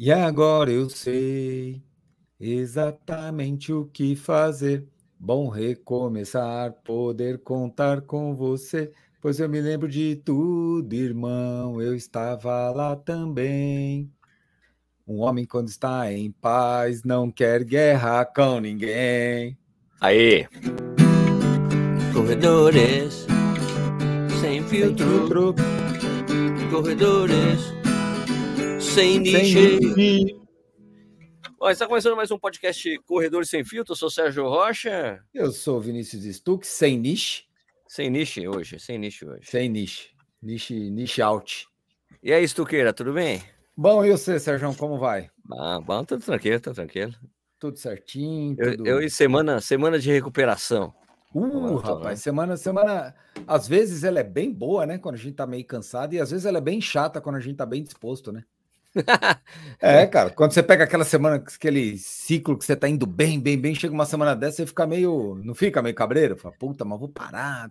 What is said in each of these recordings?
E agora eu sei exatamente o que fazer. Bom recomeçar, poder contar com você. Pois eu me lembro de tudo, irmão. Eu estava lá também. Um homem, quando está em paz, não quer guerra com ninguém. Aí. Corredores sem filtro. Sem filtro. Corredores sem niche. Olha, está começando mais um podcast Corredores Sem Filtro. Eu sou Sérgio Rocha. Eu sou Vinícius Stuck, sem niche. Sem niche hoje, sem niche hoje. Sem niche. Niche, niche out. E aí, Stuqueira, tudo bem? Bom, e você, Sérgio, como vai? Ah, bom, tudo tranquilo, tudo tranquilo. Tudo certinho. Tudo... Eu, eu e semana, semana de recuperação. Uh, rapaz, semana, semana, às vezes ela é bem boa, né? Quando a gente tá meio cansado, e às vezes ela é bem chata quando a gente tá bem disposto, né? É, cara, quando você pega aquela semana, aquele ciclo que você tá indo bem, bem, bem, chega uma semana dessa, você fica meio. Não fica meio cabreiro? Fala, puta, mas vou parar.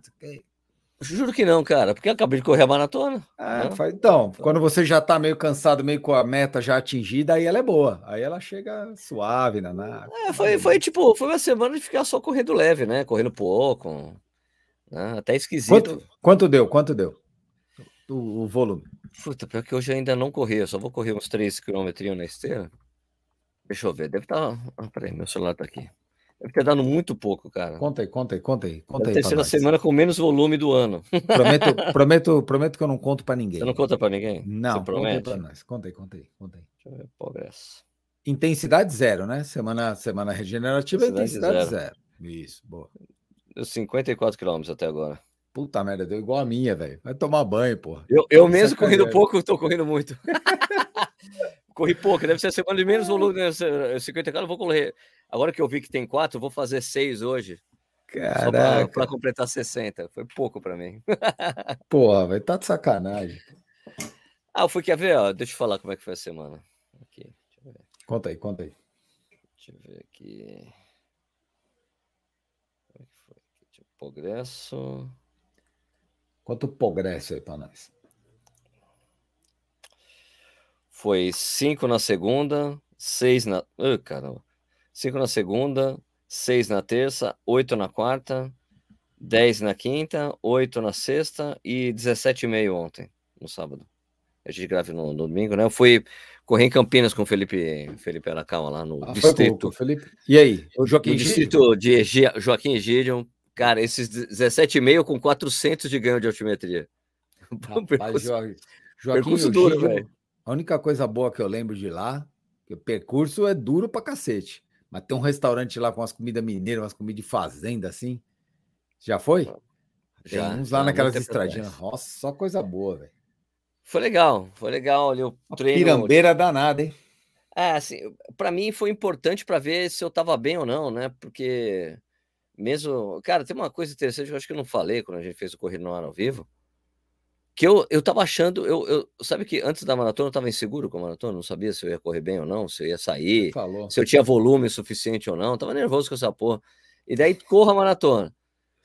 Juro que não, cara, porque eu acabei de correr a maratona. É, faz... então, quando você já tá meio cansado, meio com a meta já atingida, aí ela é boa. Aí ela chega suave na nave. É, foi, foi tipo, foi uma semana de ficar só correndo leve, né? Correndo pouco. Né? Até esquisito. Quanto, quanto deu? Quanto deu? O, o, volume. Puta, pior que hoje eu ainda não corri, eu só vou correr uns 3 km na esteira. Deixa eu ver, deve estar. Tá... Ah, peraí, meu celular tá aqui. Deve ter dado muito pouco, cara. Conta aí, conta aí, conta aí. Conta aí ter sido a semana com menos volume do ano. Prometo, prometo, prometo que eu não conto para ninguém. Você não conta para ninguém? Não, Você promete? Conta, nós. conta aí, conta aí, conta aí. Deixa eu ver, progresso. Intensidade zero, né? Semana, semana regenerativa, intensidade, intensidade zero. zero. Isso, boa. Deu 54 quilômetros até agora. Puta merda, deu igual a minha, velho. Vai tomar banho, porra. Eu, eu mesmo correndo pouco, tô correndo muito. Corri pouco, deve ser a semana de menos volume, né? 50 km, vou correr. Agora que eu vi que tem quatro, vou fazer seis hoje. Caraca. Para completar 60. Foi pouco para mim. Porra, vai tá de sacanagem. Ah, eu fui quer ver, ó. Deixa eu falar como é que foi a semana. Aqui, Conta aí, conta aí. Deixa eu ver aqui. Como é que foi? Aqui, progresso. Quanto progresso aí para nós? Foi cinco na segunda, seis na. Uh, caramba. Cinco na segunda, seis na terça, oito na quarta, dez na quinta, oito na sexta e 17,5 ontem, no sábado. A gente grava no, no, domingo, né? Eu fui correr em Campinas com o Felipe, Felipe Aracama lá no ah, distrito. Felipe. E aí? O Joaquim distrito de Egi, Joaquim Egídio. Cara, esses 17,5 com 400 de ganho de altimetria. Rapaz, percurso, Joaquim duro, velho. A única coisa boa que eu lembro de lá, que o percurso é duro pra cacete. Mas tem um restaurante lá com umas comidas mineiras, umas comidas de fazenda, assim. Já foi? Já. Tem uns lá naquelas estradinhas. Nossa, só coisa boa, velho. Foi legal, foi legal ali o treino. Pirambeira danada, hein? É, assim, para mim foi importante para ver se eu tava bem ou não, né? Porque mesmo, cara, tem uma coisa interessante que eu acho que eu não falei quando a gente fez o Corrida no Ar ao vivo, que eu, eu tava achando, eu, eu sabe que antes da maratona eu tava inseguro com a maratona, não sabia se eu ia correr bem ou não, se eu ia sair, se eu tinha volume suficiente ou não, eu tava nervoso com essa porra. E daí corro a maratona.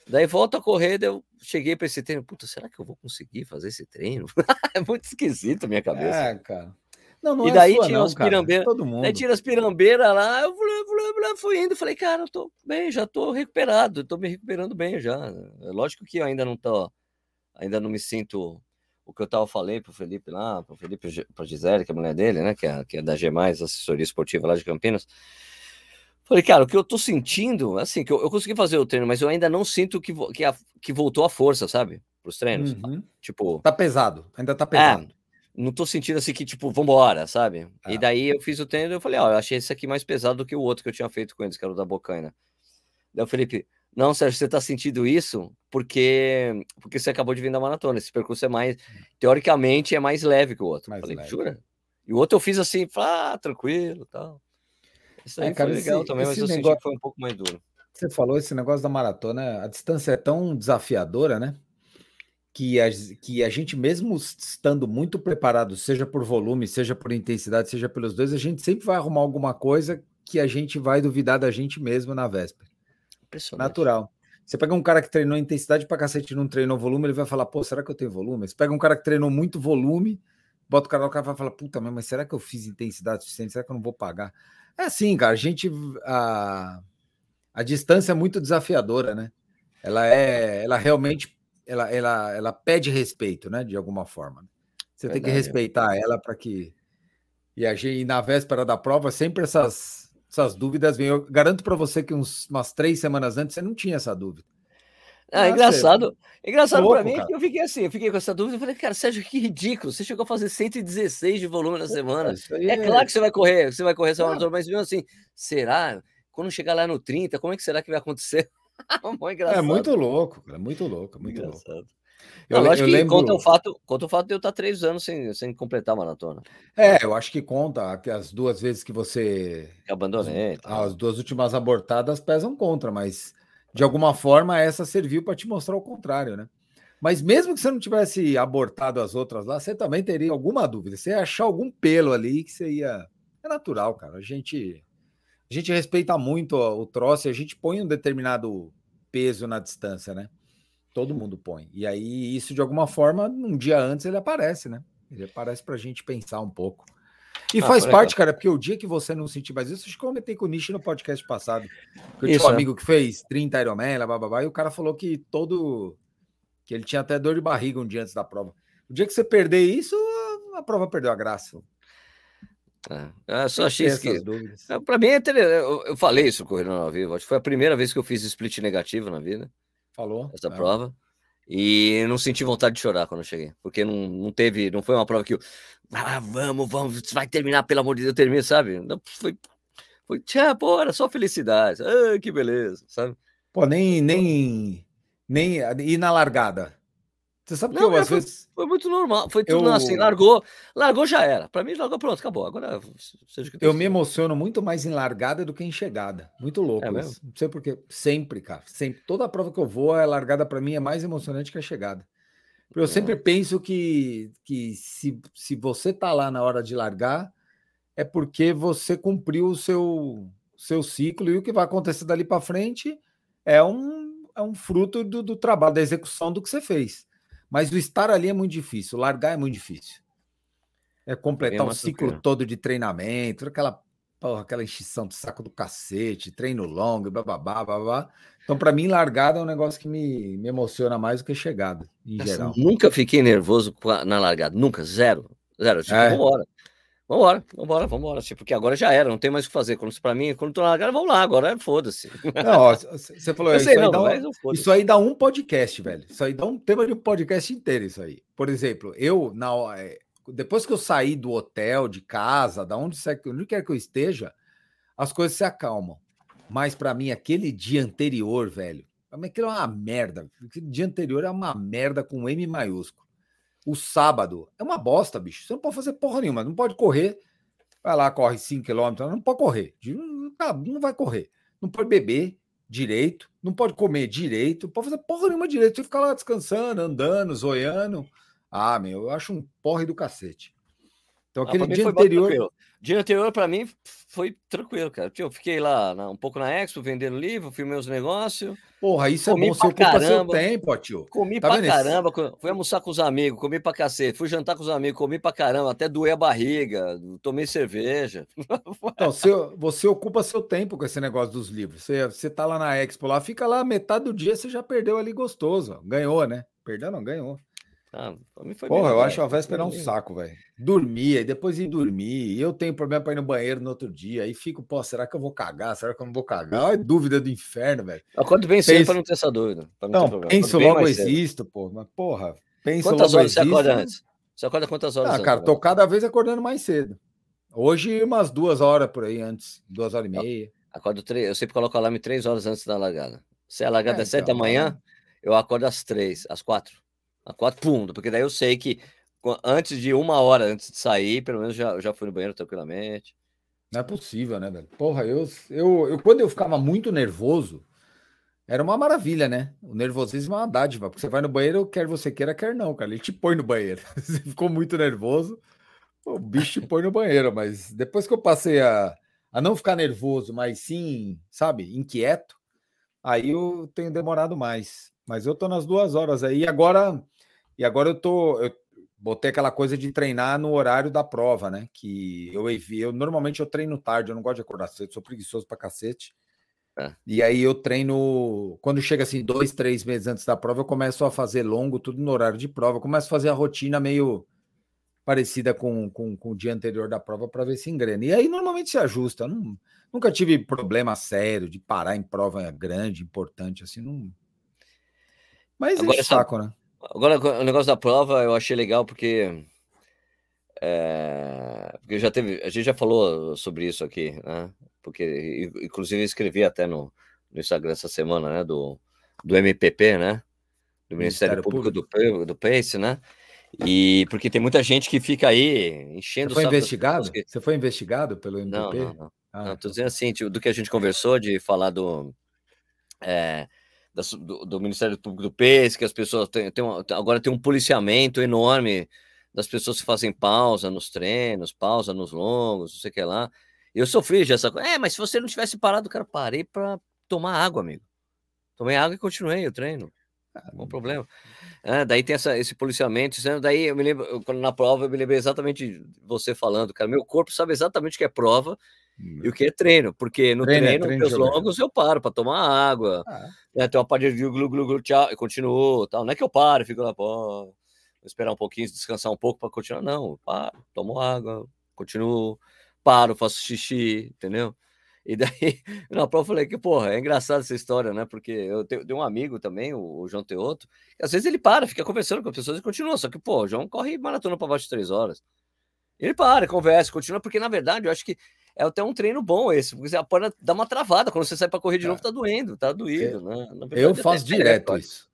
Daí volto a correr, daí eu cheguei para esse treino, puta, será que eu vou conseguir fazer esse treino? é muito esquisito a minha cabeça. É, cara. Não, não e é daí sua, tinha não, os pirambeiras. Todo mundo. Daí tinha as pirambeiras lá, eu fui, fui indo, falei, cara, eu tô bem, já tô recuperado, tô me recuperando bem já. É lógico que eu ainda não tô ainda não me sinto o que eu tava falei pro Felipe lá, pro Felipe, pra Gisele, que é a mulher dele, né, que é, que é da G+, assessoria esportiva lá de Campinas. Falei, cara, o que eu tô sentindo, assim, que eu, eu consegui fazer o treino, mas eu ainda não sinto que, que, a, que voltou a força, sabe? Pros treinos. Uhum. Tipo. Tá pesado, ainda tá pesado. É, não tô sentindo assim que, tipo, vambora, sabe? É. E daí eu fiz o treino e eu falei, ó, eu achei esse aqui mais pesado do que o outro que eu tinha feito com eles, que era o da Bocaina. Daí o Felipe, não, Sérgio, você está sentindo isso porque porque você acabou de vir da maratona. Esse percurso é mais, teoricamente, é mais leve que o outro. Mais Falei, leve. jura? E o outro eu fiz assim, ah, tranquilo, tal. Isso aí é, cara, foi legal esse, também, mas eu negócio... senti que foi um pouco mais duro. Você falou esse negócio da maratona, a distância é tão desafiadora, né? Que a, que a gente, mesmo estando muito preparado, seja por volume, seja por intensidade, seja pelos dois, a gente sempre vai arrumar alguma coisa que a gente vai duvidar da gente mesmo na véspera. Natural. Você pega um cara que treinou intensidade pra cacete e não treinou volume, ele vai falar, pô, será que eu tenho volume? Você pega um cara que treinou muito volume, bota o cara, o cara vai falar, puta, mas será que eu fiz intensidade suficiente? Será que eu não vou pagar? É assim, cara, a gente. A, a distância é muito desafiadora, né? Ela é. Ela realmente. Ela, ela, ela pede respeito, né? De alguma forma. Você Verdade. tem que respeitar ela para que. E a gente, na véspera da prova, sempre essas, essas dúvidas vêm. Eu garanto para você que uns, umas três semanas antes você não tinha essa dúvida. Ah, engraçado. Engraçado para mim cara. que eu fiquei assim, eu fiquei com essa dúvida, eu falei, cara, Sérgio, que ridículo. Você chegou a fazer 116 de volume na Pô, semana. É, é, claro que você vai correr, você vai correr essa maratona, mas mesmo assim, será? Quando chegar lá no 30, como é que será que vai acontecer? é muito louco, cara, muito louco, muito engraçado. louco. Eu, Não, eu acho que lembro... conta, o fato, conta o fato de eu estar três anos sem, sem completar a maratona. É, eu acho que conta as duas vezes que você. abandonei. As, as duas últimas abortadas pesam contra, mas de alguma forma essa serviu para te mostrar o contrário, né? Mas mesmo que você não tivesse abortado as outras lá, você também teria alguma dúvida. Você ia achar algum pelo ali que você ia. É natural, cara. A gente, a gente respeita muito o troço e a gente põe um determinado peso na distância, né? Todo mundo põe. E aí, isso de alguma forma, um dia antes ele aparece, né? Ele aparece para a gente pensar um pouco. E ah, faz parte, cara, porque o dia que você não sentir mais isso, acho que eu comentei com o Nishi no podcast passado. Eu isso, tinha um é. amigo que fez 30 Ironman, blá, blá, blá, e o cara falou que todo. que ele tinha até dor de barriga um dia antes da prova. O dia que você perder isso, a prova perdeu a graça. É, eu só achei que. É, Para mim, é eu, eu falei isso correndo ao vivo. Acho que foi a primeira vez que eu fiz split negativo na vida. Falou. Essa é. prova. E não senti vontade de chorar quando eu cheguei, porque não, não teve, não foi uma prova que eu, ah, vamos, vamos, vai terminar, pelo amor de Deus, termina, sabe? Não, foi, foi, tchau, era só felicidade, ah, que beleza, sabe? Pô, nem, nem, nem, e na largada? Você sabe que não, eu, às foi, vezes. Foi muito normal. Foi tudo eu... assim, largou, largou já era. Para mim, largou, pronto, acabou. Agora, seja que Eu me emociono muito mais em largada do que em chegada. Muito louco. É. Não sei porquê. Sempre, cara. Sempre. Toda prova que eu vou, a largada para mim é mais emocionante que a chegada. Eu sempre penso que, que se, se você tá lá na hora de largar, é porque você cumpriu o seu, seu ciclo e o que vai acontecer dali para frente é um, é um fruto do, do trabalho, da execução do que você fez. Mas o estar ali é muito difícil, largar é muito difícil. É completar o um ciclo todo de treinamento, aquela porra, aquela enchição de saco do cacete, treino longo, bababá, babá. Então, para mim, largada é um negócio que me, me emociona mais do que chegada, em geral. Nunca fiquei nervoso na largada, nunca, zero. Zero. Tipo, é. vambora. Vambora, vambora, vambora. Tipo, porque agora já era, não tem mais o que fazer. Quando para mim, quando tô na largada, vamos lá, agora foda-se. Não, você falou, isso, sei, aí não, dá um, isso aí dá um podcast, velho. Isso aí dá um tema de um podcast inteiro, isso aí. Por exemplo, eu, na, é, depois que eu saí do hotel, de casa, da onde, onde quer que eu esteja, as coisas se acalmam. Mas para mim, aquele dia anterior, velho, aquilo é uma merda. Aquele dia anterior é uma merda com M maiúsculo. O sábado é uma bosta, bicho. Você não pode fazer porra nenhuma, não pode correr. Vai lá, corre 5 km, não pode correr. Não vai correr. Não pode beber direito, não pode comer direito, não pode fazer porra nenhuma direito. Você ficar lá descansando, andando, zoiando. Ah, meu, eu acho um porre do cacete. Então, aquele ah, dia anterior. Dia anterior, para mim, foi tranquilo, cara. Eu fiquei lá um pouco na Expo, vendendo livro, filmei os negócios. Porra, isso é bom, você ocupa caramba, seu tempo, tio. Comi tá pra caramba, fui almoçar com os amigos, comi pra cacete, fui jantar com os amigos, comi pra caramba, até doer a barriga, tomei cerveja. Então, você, você ocupa seu tempo com esse negócio dos livros. Você, você tá lá na Expo, lá, fica lá metade do dia, você já perdeu ali gostoso. Ganhou, né? Perdeu, não, ganhou. Ah, Porra, eu acho a véspera um saco, velho. Dormir, e depois ir dormir. Eu tenho problema para ir no banheiro no outro dia. Aí fico, pô, será que eu vou cagar? Será que eu não vou cagar? É dúvida do inferno, velho. Acordo bem cedo para não ter essa dúvida. Não, não penso logo existo, pô. Mas, porra, penso quantas logo horas existo. você acorda antes? Você acorda quantas horas? Ah, cara, tô cada vez acordando mais cedo. Hoje, umas duas horas por aí antes, duas horas e meia. Acordo três, eu sempre coloco o alarme três horas antes da largada. Se a largada é, é sete então, da manhã, eu acordo às três, às quatro. A quatro, pum, porque daí eu sei que antes de uma hora antes de sair, pelo menos já, já fui no banheiro tranquilamente. Não é possível, né, velho? Porra, eu, eu, eu quando eu ficava muito nervoso, era uma maravilha, né? O nervosismo é uma dádiva, porque você vai no banheiro, quer você queira, quer não, cara. Ele te põe no banheiro. Você ficou muito nervoso, o bicho te põe no banheiro. Mas depois que eu passei a, a não ficar nervoso, mas sim, sabe, inquieto, aí eu tenho demorado mais. Mas eu tô nas duas horas aí. Agora, e agora eu tô. Eu, botei aquela coisa de treinar no horário da prova, né? Que eu eu normalmente eu treino tarde, eu não gosto de acordar cedo, sou preguiçoso pra cacete. É. E aí eu treino quando chega assim dois, três meses antes da prova, eu começo a fazer longo, tudo no horário de prova, eu começo a fazer a rotina meio parecida com, com, com o dia anterior da prova para ver se engrena. E aí normalmente se ajusta. Não, nunca tive problema sério de parar em prova grande, importante, assim, não. Mas Agora, é saco, né? Agora, o negócio da prova eu achei legal porque. É, porque já teve. A gente já falou sobre isso aqui, né? Porque, inclusive, escrevi até no, no Instagram essa semana, né? Do, do MPP, né? Do Ministério, Ministério Público, Público, do, do PACE, né? E porque tem muita gente que fica aí enchendo Você foi investigado? Que... Você foi investigado pelo MPP? Não, não, não. Ah, não tô tá. dizendo assim, tipo, do que a gente conversou, de falar do. É, do, do, Ministério Público do PES, que as pessoas têm, têm uma, agora tem um policiamento enorme das pessoas que fazem pausa nos treinos, pausa nos longos, não sei o que lá. Eu sofri já essa coisa. É, mas se você não tivesse parado, cara, parei para tomar água, amigo. Tomei água e continuei o treino. Não problema. É, daí tem essa, esse policiamento. Daí eu me lembro, quando na prova, eu me lembrei exatamente de você falando, cara. Meu corpo sabe exatamente o que é prova e o que é treino, porque no treino, treino, treino meus longos eu paro para tomar água, ah. né, tem uma parte de glu, glu, glu, tchau, e continuo, tal. Não é que eu paro, fico lá, pô, vou esperar um pouquinho, descansar um pouco para continuar, não, paro, tomo água, continuo, paro, faço xixi, entendeu? E daí, na prova eu falei que, porra, é engraçado essa história, né? Porque eu tenho, tenho um amigo também, o, o João Teoto, que às vezes ele para, fica conversando com as pessoas e continua, só que, pô, o João corre maratona para baixo de três horas. Ele para, conversa, continua, porque na verdade eu acho que é até um treino bom esse, porque você pode dar uma travada. Quando você sai para correr de é. novo, tá doendo, tá doído, né? Verdade, eu faço direto isso.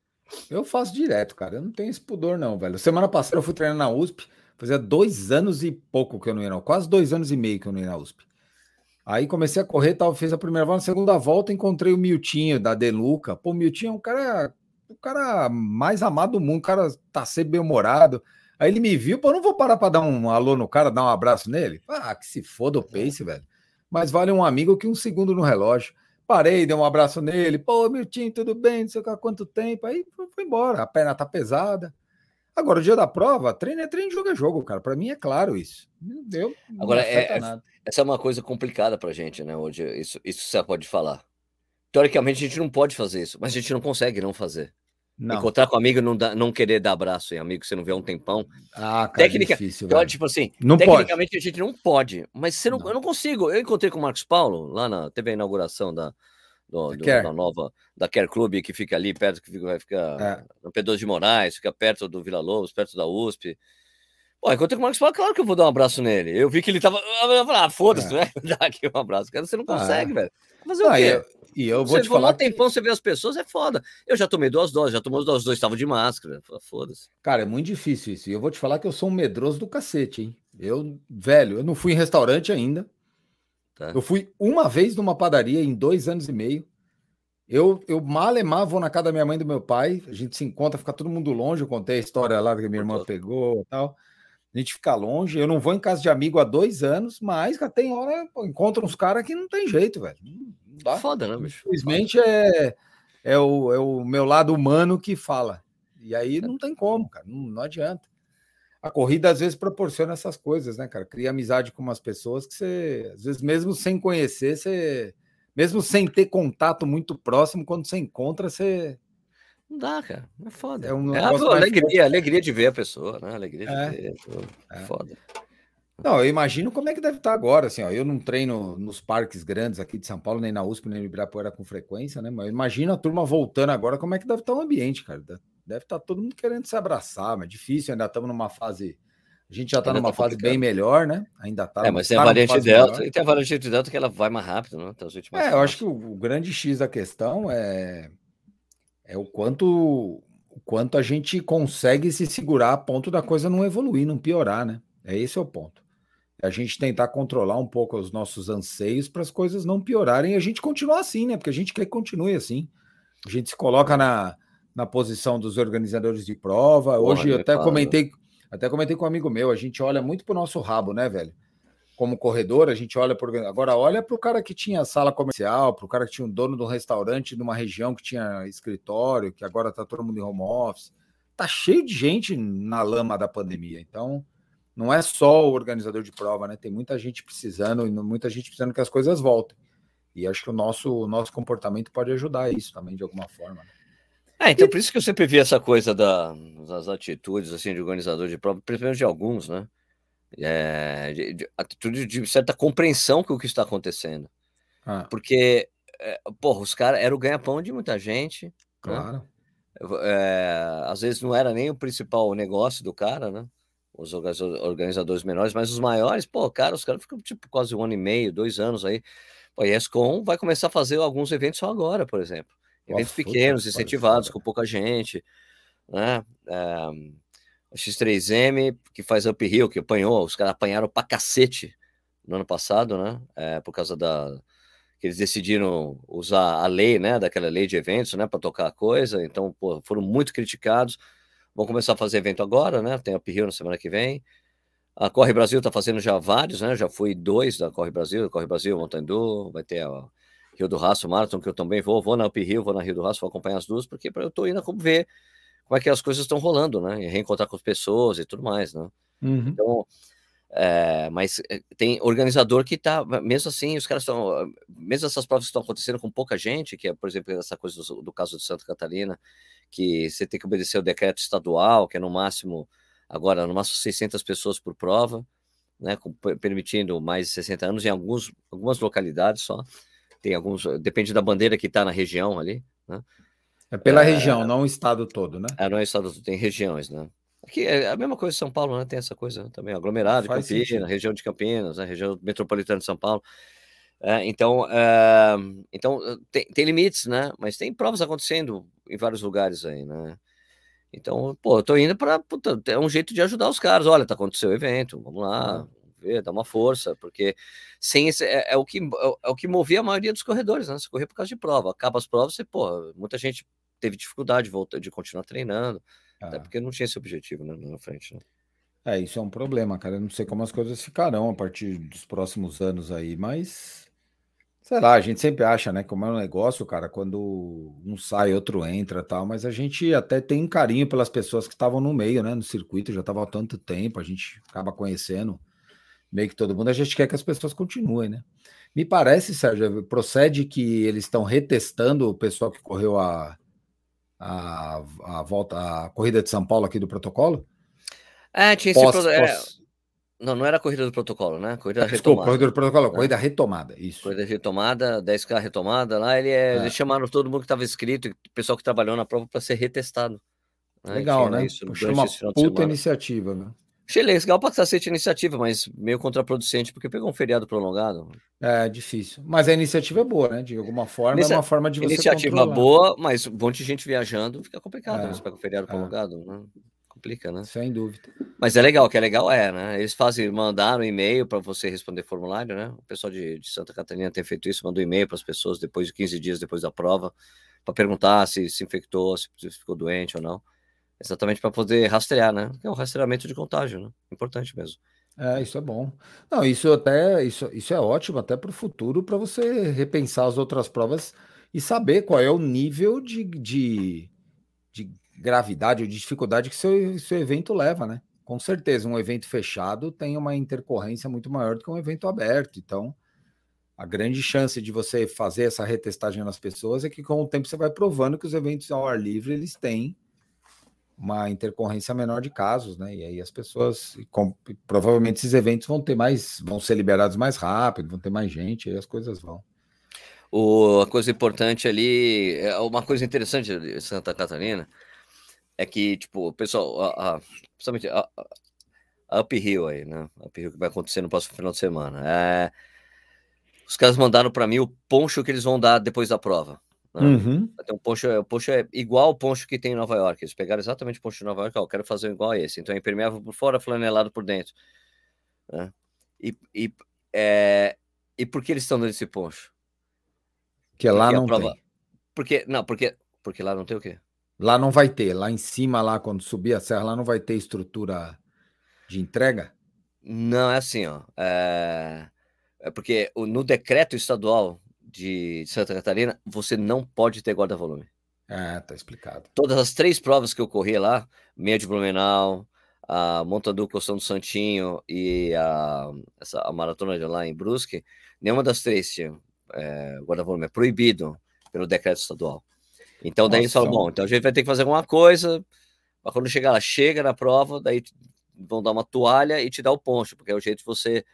Eu faço direto, cara. Eu não tenho esse pudor, não, velho. Semana passada eu fui treinar na USP, fazia dois anos e pouco que eu não ia, não. Quase dois anos e meio que eu não ia na USP. Aí comecei a correr, tal, fiz a primeira volta, na segunda volta encontrei o Miltinho da Deluca. Pô, o Miltinho é um cara, o cara mais amado do mundo, o cara tá sempre bem-humorado. Aí ele me viu, pô, não vou parar para dar um alô no cara, dar um abraço nele? Ah, que se foda o pace, velho. Mas vale um amigo que um segundo no relógio. Parei, dei um abraço nele. Pô, Miltinho, tudo bem? Não sei há quanto tempo. Aí foi embora. A perna tá pesada. Agora, o dia da prova, treino é treino, jogo é jogo, cara. Para mim é claro isso. Deu, Agora, é, é essa é uma coisa complicada pra gente, né? Hoje, isso, isso você pode falar. Teoricamente, a gente não pode fazer isso, mas a gente não consegue não fazer. Não. Encontrar com amigo não, dá, não querer dar abraço em amigo que você não vê há um tempão. Ah, cara, Técnica, difícil, velho. Tipo assim, não tecnicamente pode. a gente não pode, mas você não, não, eu não consigo. Eu encontrei com o Marcos Paulo lá na teve a inauguração da, do, do, da nova da Care Club que fica ali perto, que fica, vai ficar é. no P2 de Moraes, fica perto do Vila Lobos, perto da USP. Pô, encontrei com o Marcos Paulo, claro que eu vou dar um abraço nele. Eu vi que ele tava. Eu falei, ah, foda-se, é. né? Dá aqui um abraço. Cara, você não ah, consegue, ah, velho. Fazer o quê? Eu... E eu vou você te falar. Um tempão, você vê as pessoas, é foda. Eu já tomei duas doses, já tomou duas doses, estava de máscara. Foda-se. Cara, é muito difícil isso. E eu vou te falar que eu sou um medroso do cacete, hein? Eu, velho, eu não fui em restaurante ainda. Tá. Eu fui uma vez numa padaria em dois anos e meio. Eu, eu malemar vou na casa da minha mãe e do meu pai. A gente se encontra, fica todo mundo longe. Eu contei a história lá que minha irmã pegou e tal. A gente fica longe. Eu não vou em casa de amigo há dois anos, mas tem hora, encontro uns caras que não tem jeito, velho. Tá? Foda, né, bicho? Infelizmente é, é, o, é o meu lado humano que fala. E aí não tem como, cara. Não, não adianta. A corrida às vezes proporciona essas coisas, né, cara? Cria amizade com umas pessoas que você, às vezes, mesmo sem conhecer, você. Mesmo sem ter contato muito próximo, quando você encontra, você. Não dá, cara. É foda. É, um é a alegria, alegria de ver a pessoa, né? Alegria de é. ver. É. Foda. Não, eu imagino como é que deve estar agora, assim, ó, eu não treino nos parques grandes aqui de São Paulo, nem na USP, nem no Ibirapuera com frequência, né, mas imagina a turma voltando agora, como é que deve estar o ambiente, cara, deve estar todo mundo querendo se abraçar, mas difícil, ainda estamos numa fase, a gente já está numa tá fase bem melhor, né, ainda está. É, mas tem tá a variante Delta, melhor. e tem a variante Delta que ela vai mais rápido, né, últimas É, eu acho que o, o grande X da questão é, é o quanto, o quanto a gente consegue se segurar a ponto da coisa não evoluir, não piorar, né, é esse é o ponto a gente tentar controlar um pouco os nossos anseios para as coisas não piorarem e a gente continuar assim, né? Porque a gente quer que continue assim. A gente se coloca na, na posição dos organizadores de prova. Hoje eu até comentei, até comentei com um amigo meu, a gente olha muito para o nosso rabo, né, velho? Como corredor, a gente olha por. Agora, olha para o cara que tinha sala comercial, para o cara que tinha um dono de um restaurante numa região que tinha escritório, que agora está todo mundo em home office. tá cheio de gente na lama da pandemia. Então, não é só o organizador de prova, né? Tem muita gente precisando e muita gente precisando que as coisas voltem. E acho que o nosso, o nosso comportamento pode ajudar isso também, de alguma forma. Né? É, então por isso que eu sempre vi essa coisa da, das atitudes assim de organizador de prova, principalmente de alguns, né? É, de, de, atitude de certa compreensão com o que está acontecendo. Ah. Porque, é, porra, os caras eram o ganha-pão de muita gente. Né? Claro. Né? É, às vezes não era nem o principal negócio do cara, né? Os organizadores menores, mas os maiores, pô, cara, os caras ficam tipo quase um ano e meio, dois anos aí. Pô, a ESCOM vai começar a fazer alguns eventos só agora, por exemplo. Eventos Nossa, pequenos, incentivados, com pouca gente, né? É, X3M, que faz uphill, que apanhou, os caras apanharam pra cacete no ano passado, né? É, por causa da. que eles decidiram usar a lei, né? Daquela lei de eventos, né? Para tocar a coisa. Então, pô, foram muito criticados. Vão começar a fazer evento agora, né? Tem uphill na semana que vem. A Corre Brasil está fazendo já vários, né? Já fui dois da Corre Brasil, Corre Brasil, Montanha vai ter a Rio do Raço Marathon, que eu também vou, vou na Up Rio, vou na Rio do Raço, vou acompanhar as duas, porque eu estou indo como ver como é que as coisas estão rolando, né? E reencontrar com as pessoas e tudo mais, né? Uhum. Então, é, mas eh, tem organizador que tá, mesmo assim, os caras estão, mesmo essas provas que estão acontecendo com pouca gente, que é, por exemplo, essa coisa do, do, caso de Santa Catarina, que você tem que obedecer o decreto estadual, que é no máximo, agora, no máximo 600 pessoas por prova, né, com, permitindo mais de 60 anos em alguns, algumas localidades só tem alguns, depende da bandeira que está na região ali, né? É pela é, região, não o estado todo, né? É, não é o estado todo, tem regiões, né? Aqui é a mesma coisa em São Paulo, né? Tem essa coisa também, aglomerado Faz de Campinas, sentido. região de Campinas, né? região metropolitana de São Paulo. É, então, é, então tem, tem, limites, né? Mas tem provas acontecendo em vários lugares aí, né? Então, pô, eu tô indo para é um jeito de ajudar os caras. Olha, tá acontecendo o evento, vamos lá, ver, dar uma força, porque sem esse, é, é o que é, é, o que movia a maioria dos corredores, né? Você correr por causa de prova. Acaba as provas, você, pô, muita gente teve dificuldade de voltar, de continuar treinando, ah. até porque não tinha esse objetivo né, na frente. Né? É, isso é um problema, cara. Eu não sei como as coisas ficarão a partir dos próximos anos aí, mas sei lá, a gente sempre acha, né, como é um negócio, cara, quando um sai, outro entra, tal, mas a gente até tem carinho pelas pessoas que estavam no meio, né, no circuito, já estava há tanto tempo, a gente acaba conhecendo meio que todo mundo, a gente quer que as pessoas continuem, né? Me parece, Sérgio, procede que eles estão retestando o pessoal que correu a, a, a volta, a corrida de São Paulo aqui do protocolo? É, tinha esse pós, é... pós... Não, não era a corrida do protocolo, né? Corrida Desculpa, retomada. corrida do protocolo, né? corrida retomada, isso. Corrida retomada, 10K retomada, lá ele é, é. eles chamaram todo mundo que estava inscrito, o pessoal que trabalhou na prova para ser retestado. Né? Legal, né? Isso, Puxa, uma puta iniciativa, né? Achei legal para cacete a iniciativa, mas meio contraproducente, porque pegou um feriado prolongado. É difícil. Mas a iniciativa é boa, né? De alguma forma, Inicia... é uma forma de você. Iniciativa controlar. boa, mas um monte de gente viajando fica complicado. É, né? Você pega um feriado é. prolongado, né? Complica, né? Sem dúvida. Mas é legal, o que é legal é, né? Eles fazem, mandaram um e-mail para você responder formulário, né? O pessoal de, de Santa Catarina tem feito isso, mandou e-mail para as pessoas depois de 15 dias depois da prova, para perguntar se se infectou, se ficou doente ou não. Exatamente para poder rastrear, né? É um rastreamento de contágio, né? Importante mesmo. É, isso é bom. Não, isso até isso, isso é ótimo até para o futuro, para você repensar as outras provas e saber qual é o nível de, de, de gravidade ou de dificuldade que seu, seu evento leva, né? Com certeza, um evento fechado tem uma intercorrência muito maior do que um evento aberto. Então, a grande chance de você fazer essa retestagem nas pessoas é que com o tempo você vai provando que os eventos ao ar livre eles têm uma intercorrência menor de casos, né? E aí as pessoas, com, provavelmente esses eventos vão ter mais, vão ser liberados mais rápido, vão ter mais gente, aí as coisas vão. O, a coisa importante ali, é uma coisa interessante de Santa Catarina é que, tipo, pessoal, a, a, principalmente a, a Uphill aí, né? A Uphill que vai acontecer no próximo final de semana. É, os caras mandaram para mim o poncho que eles vão dar depois da prova. Né? Uhum. Então, o poncho, o poncho é igual ao poncho que tem em Nova York. Eles pegaram exatamente o poncho de Nova York. Ó, eu quero fazer igual a esse. Então, é impermeável por fora, flanelado por dentro. Né? E, e, é... e por que eles estão dando esse poncho? Que porque lá não prova... tem. Porque, não, porque, porque lá não tem o quê? Lá não vai ter. Lá em cima, lá quando subir a serra, lá não vai ter estrutura de entrega? Não, é assim, ó. É, é porque no decreto estadual de Santa Catarina, você não pode ter guarda-volume. É, tá explicado. Todas as três provas que eu corri lá, meia de Blumenau, a Montadu Costão do Santinho e a, essa, a maratona de lá em Brusque, nenhuma das três tinha é, guarda-volume. É proibido pelo decreto estadual. Então daí eles falam, bom, então a gente vai ter que fazer alguma coisa, para quando chegar lá, chega na prova, daí vão dar uma toalha e te dar o poncho, porque é o jeito de você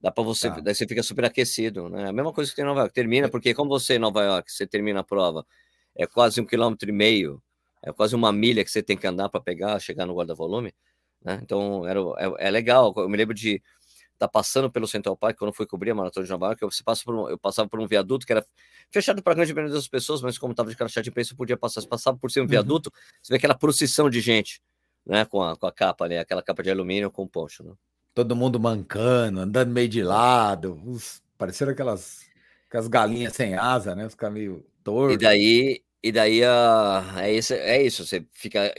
dá para você, tá. daí você fica super aquecido, né? A mesma coisa que tem em Nova York, termina, porque como você em Nova York, você termina a prova, é quase um quilômetro e meio, é quase uma milha que você tem que andar para pegar, chegar no guarda-volume, né? Então era, é, é, legal, eu me lembro de estar tá passando pelo Central Park quando eu fui cobrir a maratona de Nova York, eu, passa por um, eu passava por um viaduto que era fechado para grande maioria das pessoas, mas como estava de crachá de imprensa, eu podia passar, passava por ser um uhum. viaduto, uhum. você vê aquela procissão de gente, né? Com a, com a capa, né? Aquela capa de alumínio com poncho, né? Todo mundo mancando, andando meio de lado, os, pareceram aquelas, aquelas galinhas sem asa, né? Os caras meio tortos. E daí, e daí uh, é, isso, é isso, você fica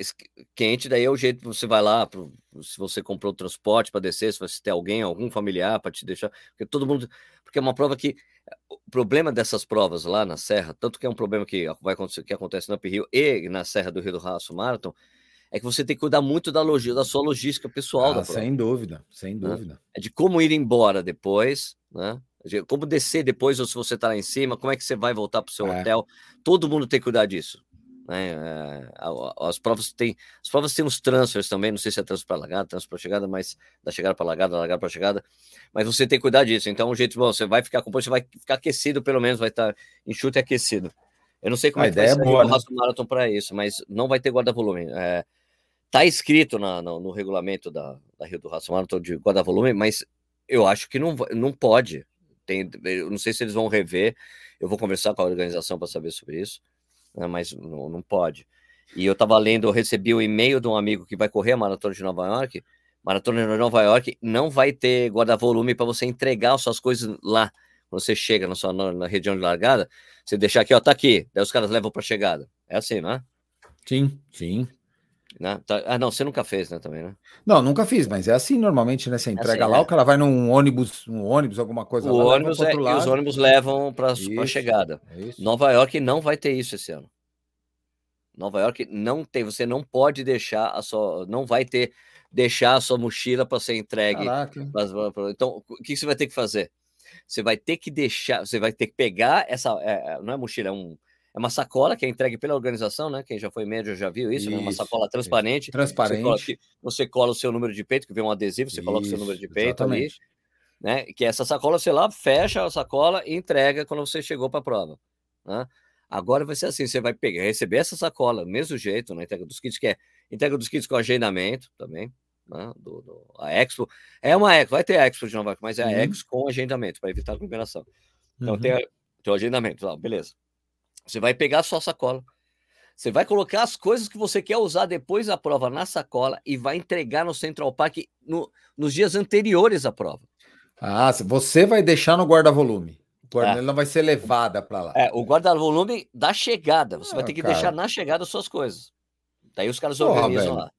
quente, daí é o jeito que você vai lá, pro, se você comprou o transporte para descer, se você tem alguém, algum familiar para te deixar, porque todo mundo, porque é uma prova que o problema dessas provas lá na Serra, tanto que é um problema que vai acontecer, que acontece no Uphill e na Serra do Rio do Raço Marathon, é que você tem que cuidar muito da logística, da sua logística pessoal. Ah, sem dúvida, sem né? dúvida. Né? É de como ir embora depois, né? De como descer depois, ou se você está lá em cima, como é que você vai voltar para o seu é. hotel. Todo mundo tem que cuidar disso. Né? É, as provas têm as provas têm uns transfers também, não sei se é transfer para largada, transfer para chegada, mas da chegada para largada, da largada para chegada, mas você tem que cuidar disso. Então, o jeito bom, você vai ficar com você vai ficar aquecido, pelo menos vai estar tá enxuto e aquecido. Eu não sei como a é que vai ser é boa, o né? Marathon para isso, mas não vai ter guarda-volume. É, Está escrito na, no, no, regulamento da, da Rio do Raço Marathon de guarda-volume, mas eu acho que não, não pode. Tem, eu não sei se eles vão rever. Eu vou conversar com a organização para saber sobre isso, né, mas não, não pode. E eu estava lendo, eu recebi o um e-mail de um amigo que vai correr a maratona de Nova York. Maratona de Nova York não vai ter guarda-volume para você entregar suas coisas lá. Quando você chega na sua na, na região de largada, você deixar aqui, ó, tá aqui. Daí os caras levam para chegada. É assim, não é? Sim, sim. Né? Tá, ah, não, você nunca fez, né, também, né? Não, nunca fiz, mas é assim normalmente, né? Você é entrega é assim, lá, é. o cara vai num ônibus, um ônibus, alguma coisa o lá, ônibus é, e os ônibus levam para a chegada. Isso. Nova York não vai ter isso esse ano. Nova York não tem, você não pode deixar a sua, não vai ter deixar a sua mochila para ser entregue. Pra, pra, então, o que você vai ter que fazer? Você vai ter que deixar, você vai ter que pegar essa, é, não é mochila, é um é uma sacola que é entregue pela organização, né? Quem já foi médio já viu isso, isso né? Uma sacola transparente. Isso. Transparente. Você cola, você cola, o seu número de peito, que vem um adesivo, você isso, coloca o seu número de peito exatamente. ali. Né? Que essa sacola, você lá, fecha a sacola e entrega quando você chegou para a prova. Né? Agora vai ser assim: você vai pegar, receber essa sacola, mesmo jeito, na né? entrega dos kits, que é entrega dos kits com agendamento também. Né? Do, do, a Expo é uma Expo, vai ter a Expo de Nova York, mas é a uhum. Expo com agendamento para evitar aglomeração. Então uhum. tem, tem o agendamento lá, beleza. Você vai pegar a sua sacola. Você vai colocar as coisas que você quer usar depois da prova na sacola e vai entregar no Central Park no, nos dias anteriores à prova. Ah, você vai deixar no guarda-volume. O guarda é. não vai ser levada para lá. É, o guarda-volume da chegada. Você ah, vai ter que cara. deixar na chegada as suas coisas. Daí os caras Porra, organizam velho. lá.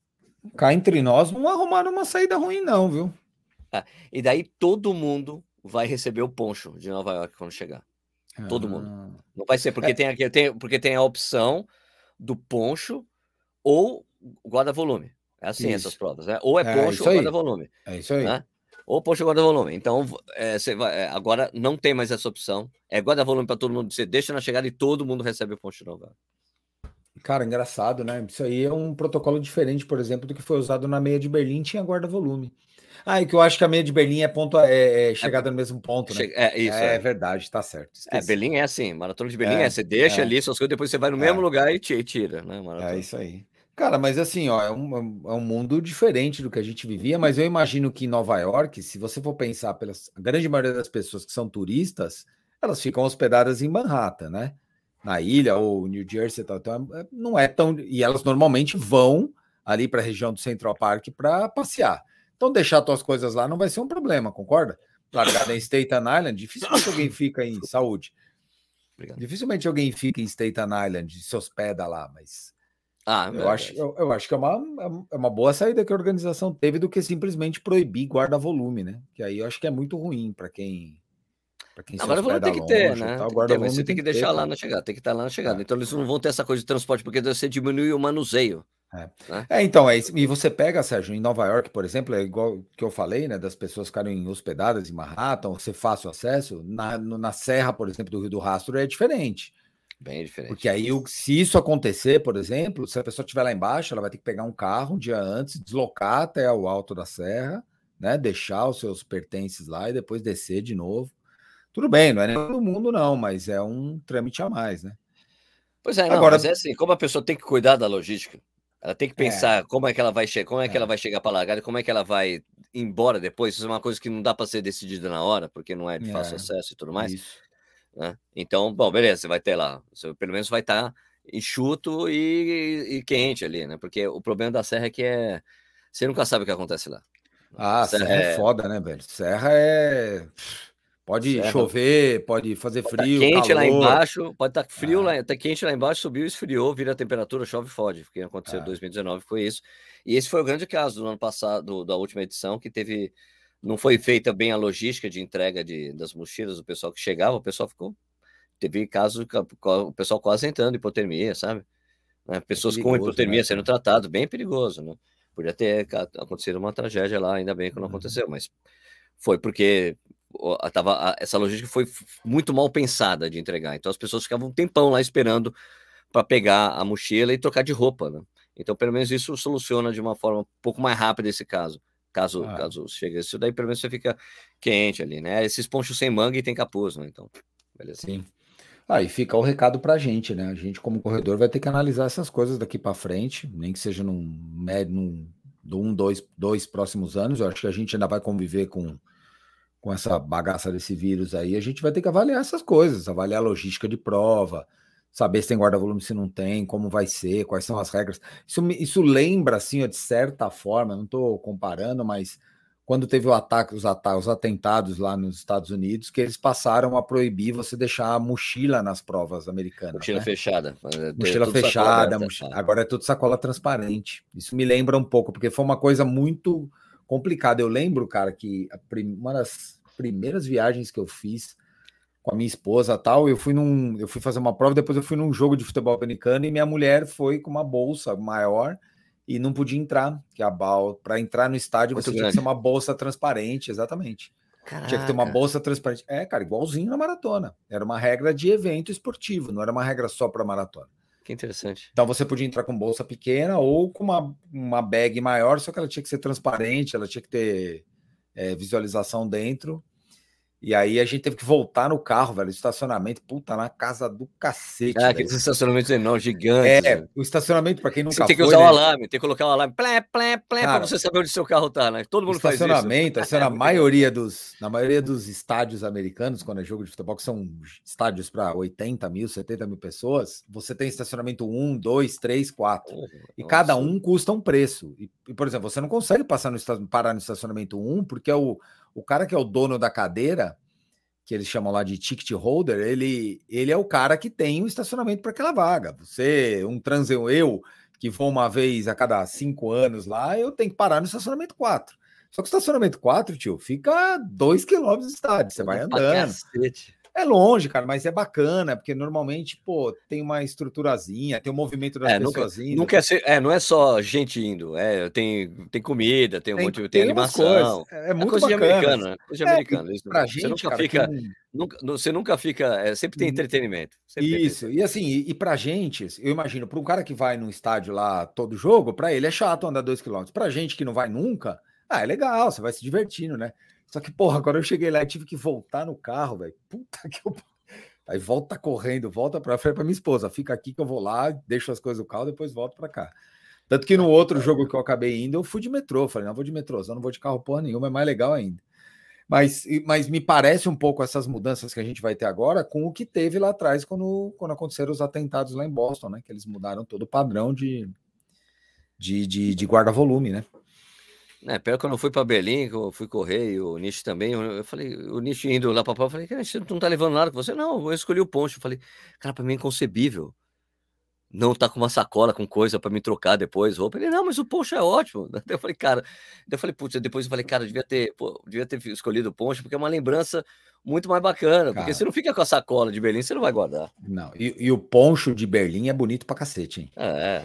Cá entre nós não arrumaram uma saída ruim, não, viu? É, e daí todo mundo vai receber o poncho de Nova York quando chegar. Todo mundo. Ah. Não vai ser, porque, é. tem, aqui, tem, porque tem a opção do poncho ou guarda-volume. É assim isso. essas provas, né? Ou é, é poncho ou guarda-volume. É isso aí. Né? Ou poncho ou guarda-volume. Então, é, vai, é, agora não tem mais essa opção. É guarda-volume para todo mundo. Você deixa na chegada e todo mundo recebe o poncho novo. Cara, engraçado, né? Isso aí é um protocolo diferente, por exemplo, do que foi usado na meia de Berlim, tinha guarda-volume. Ah, e que eu acho que a meia de Berlim é, ponto, é, é chegada é, no mesmo ponto, né? É isso. É, é. verdade, tá certo. É, Esqueci. É, Berlim é assim, maratona de Berlim é, é você deixa ali suas coisas, depois você vai no mesmo lugar e tira, né? Maratona. É isso aí. Cara, mas assim, ó, é um, é um mundo diferente do que a gente vivia, mas eu imagino que em Nova York, se você for pensar pelas a grande maioria das pessoas que são turistas, elas ficam hospedadas em Manhattan, né? Na ilha ou New Jersey, tal, então não é tão. E elas normalmente vão ali para a região do Central Park para passear. Então, deixar tuas coisas lá não vai ser um problema, concorda? Largada em Staten Island, dificilmente alguém fica em saúde. Obrigado. Dificilmente alguém fica em Staten Island e se hospeda lá, mas. Ah, eu, acho, eu, eu, acho que é uma, é uma boa saída que a organização teve do que simplesmente proibir guarda-volume, né? Que aí eu acho que é muito ruim para quem. Agora vão ter que ter, né? Ter, você tem que deixar ter, lá na chegada, tem que estar lá na chegada. É. Então eles não vão ter essa coisa de transporte, porque você diminui o manuseio. É. Né? é, então, é isso. E você pega, Sérgio, em Nova York, por exemplo, é igual que eu falei, né? Das pessoas ficarem hospedadas em Manhattan, ser fácil acesso. Na, na Serra, por exemplo, do Rio do Rastro, é diferente. Bem diferente. Porque aí, se isso acontecer, por exemplo, se a pessoa estiver lá embaixo, ela vai ter que pegar um carro um dia antes, deslocar até o alto da serra, né? Deixar os seus pertences lá e depois descer de novo. Tudo bem, não é nem todo mundo, não, mas é um trâmite a mais, né? Pois é, não, Agora, mas é assim, como a pessoa tem que cuidar da logística, ela tem que é. pensar é. como é que ela vai chegar, como é que é. ela vai chegar para a largada, como é que ela vai embora depois. Isso é uma coisa que não dá para ser decidida na hora, porque não é de fácil é. acesso e tudo mais. Né? Então, bom, beleza, você vai ter lá, você pelo menos vai estar tá enxuto e, e, quente ali, né? Porque o problema da serra é que é você nunca sabe o que acontece lá. Ah, serra, serra é... é foda, né, velho? Serra é Pode certo. chover, pode fazer pode tá frio. Tá quente calor. lá embaixo, pode estar tá frio ah. lá, tá quente lá embaixo, subiu, esfriou, vira a temperatura, chove, fode. O que aconteceu em 2019 foi isso. E esse foi o grande caso do ano passado, da última edição, que teve. Não foi feita bem a logística de entrega de, das mochilas do pessoal que chegava, o pessoal ficou. Teve casos, o pessoal quase entrando hipotermia, sabe? Né? É Pessoas é com hipotermia né? sendo tratadas, bem perigoso, né? Podia ter acontecido uma tragédia lá, ainda bem que não uhum. aconteceu, mas foi porque tava, essa logística foi muito mal pensada de entregar. Então as pessoas ficavam um tempão lá esperando para pegar a mochila e trocar de roupa, né? Então, pelo menos isso soluciona de uma forma um pouco mais rápida esse caso. Caso, ah. caso chegue isso daí, pelo menos você fica quente ali, né? Esses ponchos sem manga e tem capuz, né? Então, beleza. Sim. Aí ah, fica o recado para a gente, né? A gente, como corredor, vai ter que analisar essas coisas daqui para frente, nem que seja num médio, num, um, dois, dois próximos anos. Eu acho que a gente ainda vai conviver com com essa bagaça desse vírus aí, a gente vai ter que avaliar essas coisas, avaliar a logística de prova, saber se tem guarda-volume, se não tem, como vai ser, quais são as regras. Isso, isso lembra, assim, de certa forma, não estou comparando, mas quando teve o ataque, os, ataques, os atentados lá nos Estados Unidos, que eles passaram a proibir você deixar a mochila nas provas americanas. Mochila né? fechada. Mochila fechada, mochila... agora é tudo sacola transparente. Isso me lembra um pouco, porque foi uma coisa muito complicado. Eu lembro, cara, que prim... uma das primeiras viagens que eu fiz com a minha esposa tal, eu fui num, eu fui fazer uma prova, depois eu fui num jogo de futebol americano e minha mulher foi com uma bolsa maior e não podia entrar, que a para entrar no estádio Muito você grande. tinha que ter uma bolsa transparente, exatamente. Caraca. Tinha que ter uma bolsa transparente. É, cara, igualzinho na maratona. Era uma regra de evento esportivo, não era uma regra só para maratona. Que interessante. Então você podia entrar com bolsa pequena ou com uma, uma bag maior, só que ela tinha que ser transparente, ela tinha que ter é, visualização dentro. E aí a gente teve que voltar no carro, velho. Estacionamento, puta, na casa do cacete. Ah, aqueles estacionamentos enormes, gigantes. É, velho. o estacionamento, para quem nunca Você tem que usar o né? alarme, tem que colocar o um alarme, plé, plé, plé, para você saber onde seu carro tá, né? Todo mundo faz isso. Estacionamento, assim, na maioria dos, na maioria dos estádios americanos, quando é jogo de futebol, que são estádios para 80 mil, 70 mil pessoas, você tem estacionamento 1, 2, 3, 4. e cada um custa um preço. E, e, por exemplo, você não consegue passar no, parar no estacionamento 1, porque é o o cara que é o dono da cadeira, que eles chamam lá de ticket holder, ele, ele é o cara que tem o estacionamento para aquela vaga. Você, um transeu, eu, que vou uma vez a cada cinco anos lá, eu tenho que parar no estacionamento 4. Só que o estacionamento 4, tio, fica dois quilômetros do estádio. Você vai andando. Cacete. É longe, cara, mas é bacana, porque normalmente, pô, tem uma estruturazinha, tem o um movimento das é, pessoas nunca, indo. Nunca é, ser, é, não é só gente indo, é, tem, tem comida, tem um tem, monte, tem, tem animação. É, é muito coisa bacana. de americano, né? Coisa de é, americano. Isso, pra você gente, nunca cara, fica, nunca, você nunca fica, é, sempre tem uhum. entretenimento. Sempre Isso, tem. e assim, e, e pra gente, eu imagino, para um cara que vai num estádio lá todo jogo, para ele é chato andar dois quilômetros. Pra gente que não vai nunca, ah, é legal, você vai se divertindo, né? Só que, porra, agora eu cheguei lá e tive que voltar no carro, velho. Puta que eu. Aí volta correndo, volta para frente para minha esposa. Fica aqui que eu vou lá, deixo as coisas do carro, depois volto para cá. Tanto que no outro jogo que eu acabei indo, eu fui de metrô. Falei, não, vou de metrô, só não vou de carro porra nenhuma, é mais legal ainda. Mas, mas me parece um pouco essas mudanças que a gente vai ter agora com o que teve lá atrás quando, quando aconteceram os atentados lá em Boston, né? Que eles mudaram todo o padrão de, de, de, de guarda-volume, né? É, pior que eu não fui para Berlim, que eu fui correr, e o Nish também. Eu falei, o Nish indo lá para prova, eu falei, cara, você não tá levando nada com você? Não, eu escolhi o poncho. Eu falei, cara, para mim é inconcebível. não tá com uma sacola com coisa para me trocar depois, roupa. Ele, não, mas o poncho é ótimo. Eu falei, cara, eu falei, putz, depois eu falei, cara, eu devia ter, pô, devia ter escolhido o poncho, porque é uma lembrança muito mais bacana, cara, porque você não fica com a sacola de Berlim, você não vai guardar. Não, e, e o poncho de Berlim é bonito pra cacete, hein? É.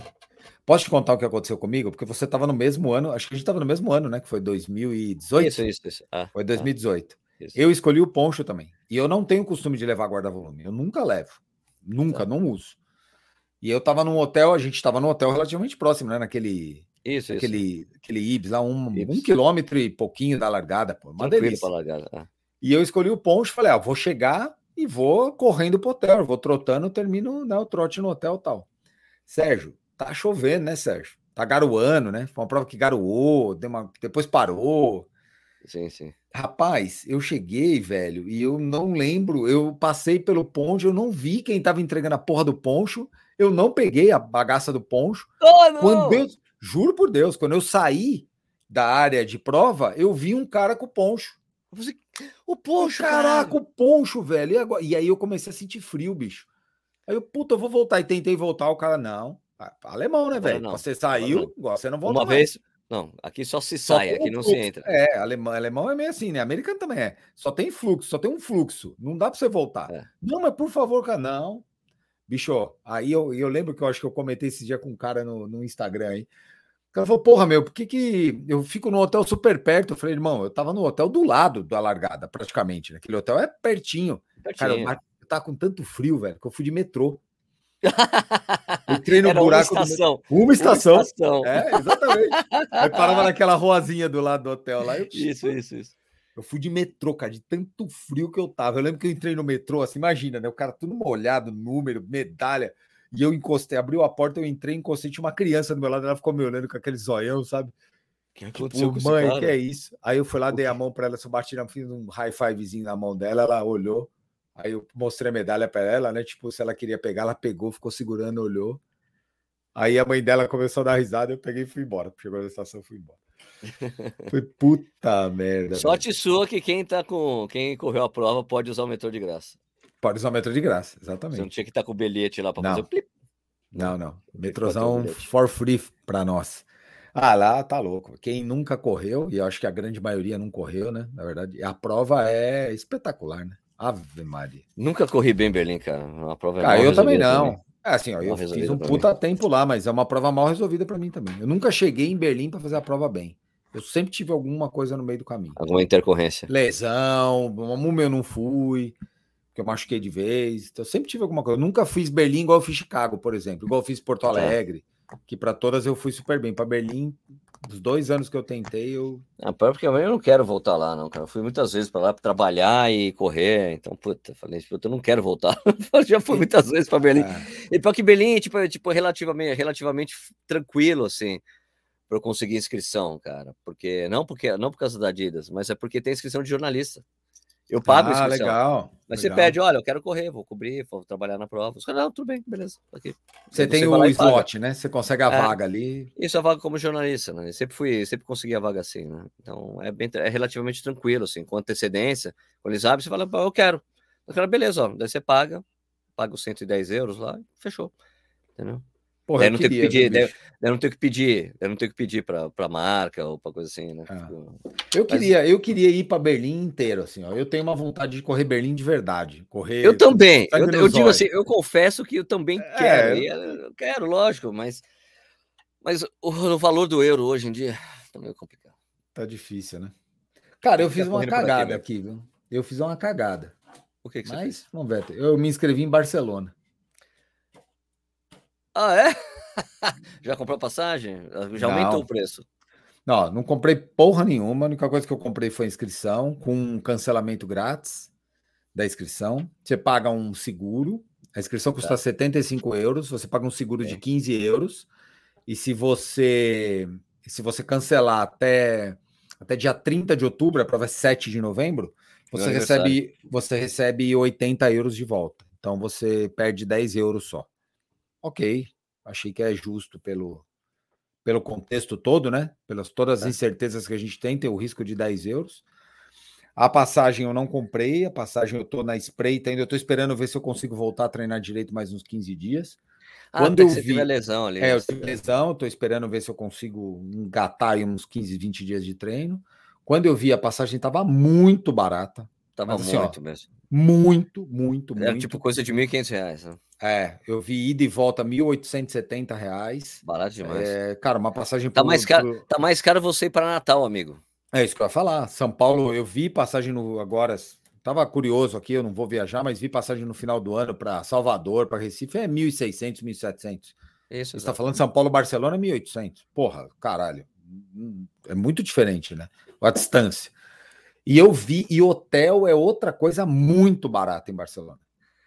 Posso te contar o que aconteceu comigo? Porque você estava no mesmo ano, acho que a gente estava no mesmo ano, né? Que foi 2018. Isso, isso, isso. Ah, foi 2018. Ah, eu escolhi o poncho também. E eu não tenho costume de levar guarda-volume. Eu nunca levo. Nunca, não uso. E eu tava num hotel, a gente tava num hotel relativamente próximo, né? Naquele. Isso, aquele, isso. aquele Ibis, lá um, Ibis. um quilômetro e pouquinho da largada, pô. Uma Tranquilo delícia. largada. É. E eu escolhi o poncho, falei, ah, vou chegar e vou correndo pro hotel, vou trotando, termino né, o trote no hotel tal. Sérgio, tá chovendo, né, Sérgio? Tá garoando, né? Foi uma prova que garoou, uma... depois parou. Sim, sim. Rapaz, eu cheguei, velho, e eu não lembro. Eu passei pelo poncho, eu não vi quem tava entregando a porra do poncho. Eu não peguei a bagaça do poncho. Oh, não! Quando eu, juro por Deus, quando eu saí da área de prova, eu vi um cara com o poncho. o poncho, caraca, cara. o poncho, velho. E, agora, e, aí eu comecei a sentir frio, bicho. Aí eu, puta, eu vou voltar. E tentei voltar, o cara, não. Ah, alemão, né, velho? Você saiu, você não volta Uma mais. vez, não, aqui só se só sai, aqui não fluxo. se entra. É, alemão, alemão é meio assim, né? Americano também é. Só tem fluxo, só tem um fluxo. Não dá para você voltar. É. Não, mas por favor, cara, não. Bicho, aí eu, eu lembro que eu acho que eu comentei esse dia com um cara no, no Instagram aí. O cara falou, porra, meu, por que, que eu fico no hotel super perto? Eu falei, irmão, eu tava no hotel do lado da largada, praticamente. Né? Aquele hotel é pertinho. pertinho. Cara, tava com tanto frio, velho, que eu fui de metrô. Entrei no Era buraco. Uma estação. Do... Uma estação. Uma estação. É, exatamente. Aí parava naquela ruazinha do lado do hotel lá. Eu... Isso, isso, isso. Eu fui de metrô, cara, de tanto frio que eu tava. Eu lembro que eu entrei no metrô, assim, imagina, né? O cara tudo molhado, número, medalha. E eu encostei, abriu a porta, eu entrei, encostei, tinha uma criança do meu lado, ela ficou me olhando com aquele zoião, sabe? que aconteceu tipo, mãe, que é isso? Aí eu fui lá, dei a mão para ela, eu bati, fiz um high fivezinho na mão dela, ela olhou. Aí eu mostrei a medalha para ela, né? Tipo, se ela queria pegar, ela pegou, ficou segurando, olhou. Aí a mãe dela começou a dar risada, eu peguei e fui embora. Chegou na estação, fui embora. Foi puta merda. Sorte velho. sua que quem tá com. Quem correu a prova pode usar o metrô de graça. Pode usar o metrô de graça, exatamente. Você não tinha que estar tá com o bilhete lá para fazer o plip. Não, não. Metrôzão for free para nós. Ah, lá tá louco. Quem nunca correu, e eu acho que a grande maioria não correu, né? Na verdade, a prova é espetacular, né? Ave Maria. Nunca corri bem em Berlim, cara. Uma prova ah, eu também não. É assim, ó, eu fiz um puta mim. tempo lá, mas é uma prova mal resolvida para mim também. Eu nunca cheguei em Berlim para fazer a prova bem. Eu sempre tive alguma coisa no meio do caminho. Alguma intercorrência. Lesão, uma eu não fui, porque eu machuquei de vez. Então eu sempre tive alguma coisa. Eu nunca fiz Berlim igual eu fiz Chicago, por exemplo, igual eu fiz Porto tá. Alegre, que para todas eu fui super bem. Para Berlim, os dois anos que eu tentei, eu. Ah, porque eu não quero voltar lá, não, cara. Eu fui muitas vezes para lá para trabalhar e correr. Então, puta, falei, puta, eu não quero voltar. Já fui muitas vezes para Berlim. É. E para que Berlim, tipo, é, tipo relativamente, relativamente tranquilo, assim, para eu conseguir inscrição, cara. Porque não porque não por causa da Adidas, mas é porque tem inscrição de jornalista. Eu pago ah, legal. Mas legal. você pede, olha, eu quero correr, vou cobrir, vou trabalhar na prova. Os caras, não, tudo bem, beleza. Aqui. Você tem o slot, né? Você consegue a é, vaga ali. Isso, a vaga como jornalista, né? Eu sempre fui, sempre consegui a vaga assim, né? Então é, bem, é relativamente tranquilo, assim, com antecedência. Quando eles abrem, você fala, eu quero. Eu quero, beleza, ó. Daí você paga, paga os 110 euros lá, fechou. Entendeu? Porra, não tenho que pedir, daí, daí não tenho que pedir, daí não que pedir para para marca ou para coisa assim, né? Ah. Tipo, eu queria, eu queria ir para Berlim inteiro, assim, ó. Eu tenho uma vontade de correr Berlim de verdade, correr. Eu também. Eu, eu digo assim, eu confesso que eu também é, quero, eu quero, lógico, mas mas o, o, valor do euro hoje em dia tá meio complicado. Tá difícil, né? Cara, eu fiz uma cagada aqui, aqui, viu? Eu fiz uma cagada. O que, que mas, fez? Vamos ver. Eu me inscrevi em Barcelona. Ah, é? Já comprou passagem? Já aumentou não. o preço? Não, não comprei porra nenhuma. A única coisa que eu comprei foi inscrição, com um cancelamento grátis da inscrição. Você paga um seguro. A inscrição custa tá. 75 euros. Você paga um seguro é. de 15 euros. E se você se você cancelar até, até dia 30 de outubro, a prova é 7 de novembro, você recebe, você recebe 80 euros de volta. Então você perde 10 euros só ok, achei que é justo pelo, pelo contexto todo, né? Pelas todas as é. incertezas que a gente tem, tem o risco de 10 euros. A passagem eu não comprei, a passagem eu tô na espreita ainda, eu tô esperando ver se eu consigo voltar a treinar direito mais uns 15 dias. Ah, Quando eu vi lesão ali. É, eu tive lesão, estou esperando ver se eu consigo engatar aí uns 15, 20 dias de treino. Quando eu vi a passagem estava muito barata. Tava assim, muito ó, mesmo. Muito, muito, Era muito. tipo coisa de R$ 1.500, né? É, eu vi ida e volta 1.870 reais. Barato demais. É, cara, uma passagem tá mais caro, pro... Tá mais caro você ir para Natal, amigo. É isso que eu ia falar. São Paulo, eu vi passagem no agora. Tava curioso aqui, eu não vou viajar, mas vi passagem no final do ano para Salvador, para Recife, é 1.600, 1.700. Isso. Você está falando São Paulo, Barcelona, 1.800. Porra, caralho. É muito diferente, né? A distância. E eu vi, e hotel é outra coisa muito barata em Barcelona.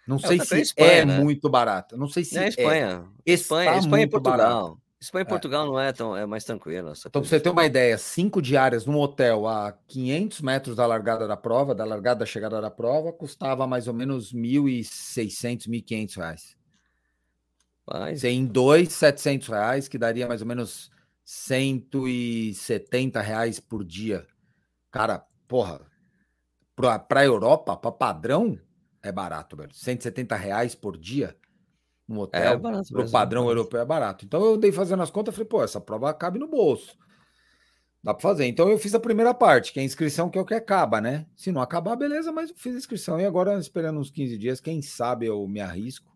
Não é, sei se Espanha, é né? muito barato. Não sei se é. Espanha. É. Espanha, Espanha e Portugal. Barato. Espanha e é. Portugal é. não é tão é mais tranquilo. Então, para você ter uma ideia, cinco diárias num hotel a 500 metros da largada da prova, da largada da chegada da prova, custava mais ou menos 1.600, 1.500 reais. Mas... Em dois, 700 reais, que daria mais ou menos 170 reais por dia. Cara, porra, para a Europa, para padrão, é barato, velho. 170 reais por dia no é, hotel. É barato. Para o padrão é europeu é barato. Então eu dei fazendo as contas, falei, pô, essa prova cabe no bolso. Dá para fazer. Então eu fiz a primeira parte, que é a inscrição, que é o que acaba, né? Se não acabar, beleza, mas eu fiz a inscrição. E agora, esperando uns 15 dias, quem sabe eu me arrisco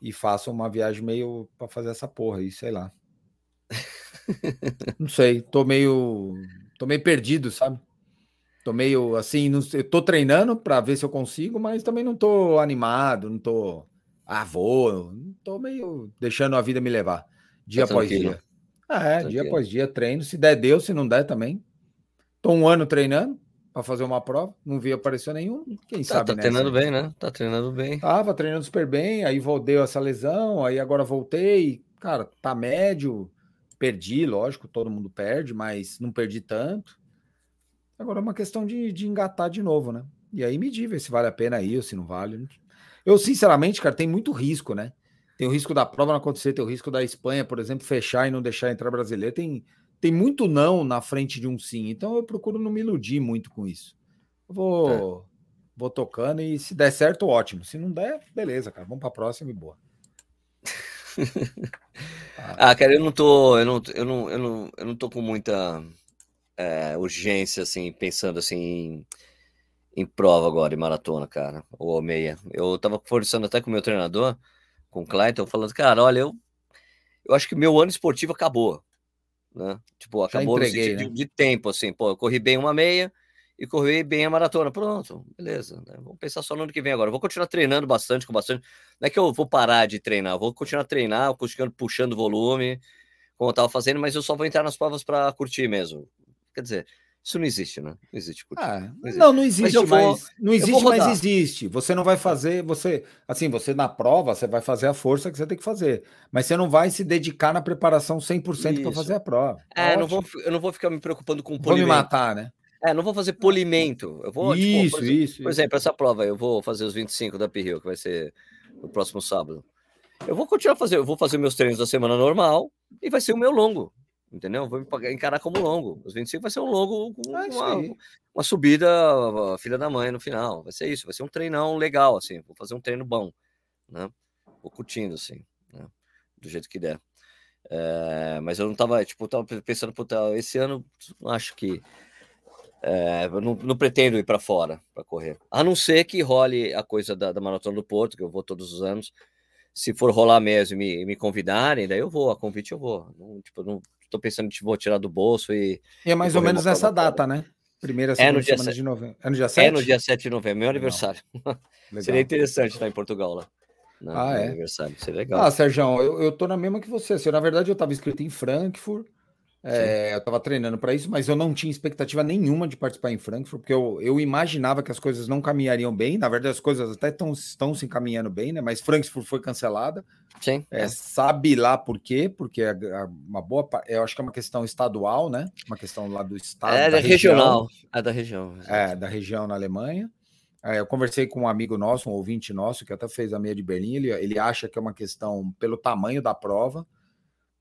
e faço uma viagem meio para fazer essa porra aí, sei lá. não sei, tô meio. tô meio perdido, sabe? Tô meio assim, não, eu tô treinando para ver se eu consigo, mas também não tô animado, não tô. Ah, vou. Tô meio deixando a vida me levar. Dia tá após dia. É, tranquilo. dia após dia treino. Se der, deu. Se não der, também. Tô um ano treinando para fazer uma prova. Não vi aparecer nenhum. Quem tá, sabe, Tá nessa. treinando bem, né? Tá treinando bem. Tava treinando super bem. Aí voltei essa lesão. Aí agora voltei. Cara, tá médio. Perdi, lógico. Todo mundo perde, mas não perdi tanto. Agora é uma questão de, de engatar de novo, né? E aí medir, ver se vale a pena ir ou se não vale. Eu, sinceramente, cara, tem muito risco, né? Tem o risco da prova não acontecer, tem o risco da Espanha, por exemplo, fechar e não deixar entrar brasileiro. Tem, tem muito não na frente de um sim. Então eu procuro não me iludir muito com isso. Eu vou, é. vou tocando e se der certo, ótimo. Se não der, beleza, cara. Vamos para a próxima e boa. ah, cara, eu não tô, eu não, eu não, eu não, eu não tô com muita é, urgência, assim, pensando assim em, em, prova agora, em maratona, cara, ou meia. Eu tava conversando até com o meu treinador, com o Clayton, falando, cara, olha, eu, eu acho que meu ano esportivo acabou, né? Tipo, acabou entreguei, né? de, de, tempo, assim, pô, eu corri bem uma meia e corri bem a maratona, pronto, beleza, né? Vamos pensar só no ano que vem agora. Eu vou continuar treinando bastante, com bastante. Não é que eu vou parar de treinar, vou continuar a treinar, continuando puxando volume, como eu tava fazendo, mas eu só vou entrar nas provas para curtir mesmo. Quer dizer, isso não existe, né? Não existe. Ah, não, existe. não, não existe, mas, vou, mas não existe, mas existe. Você não vai fazer, você, assim, você na prova, você vai fazer a força que você tem que fazer, mas você não vai se dedicar na preparação 100% para fazer a prova. É, não vou, eu não vou ficar me preocupando com polimento. Vou me matar, né? É, não vou fazer polimento. Eu vou, isso, tipo, por, isso. Por exemplo, isso. essa prova, eu vou fazer os 25 da Pirril, que vai ser no próximo sábado. Eu vou continuar fazer, eu vou fazer meus treinos da semana normal e vai ser o meu longo entendeu? Vou encarar como longo. Os 25 vai ser um longo com é uma, uma, subida, filha da mãe no final. Vai ser isso, vai ser um treinão legal, assim. Vou fazer um treino bom, né? Vou curtindo, assim, né? do jeito que der. É, mas eu não tava, tipo, tava pensando, puta, esse ano acho que é, eu não, não, pretendo ir para fora para correr. A não ser que role a coisa da, da Maratona do Porto, que eu vou todos os anos. Se for rolar mesmo e me, me convidarem, daí eu vou. A convite eu vou. Não, tipo, não, tô pensando que vou tirar do bolso e. E é mais ou menos nessa data, né? Primeira é no dia semana 7. de novembro. É no dia 7? É no dia 7 de novembro, meu aniversário. Seria interessante estar em Portugal lá. No, ah, é? aniversário. Seria legal. Ah, Sérgio, eu, eu tô na mesma que você. Assim, na verdade, eu estava inscrito em Frankfurt. É, eu estava treinando para isso, mas eu não tinha expectativa nenhuma de participar em Frankfurt, porque eu, eu imaginava que as coisas não caminhariam bem. Na verdade, as coisas até tão, estão se encaminhando bem, né? Mas Frankfurt foi cancelada. Sim. É, sabe lá por quê? Porque é, é uma boa. Eu acho que é uma questão estadual, né? Uma questão lá do estado. É da, da regional. É da região. É, da região na Alemanha. É, eu conversei com um amigo nosso, um ouvinte nosso, que até fez a meia de Berlim. Ele, ele acha que é uma questão pelo tamanho da prova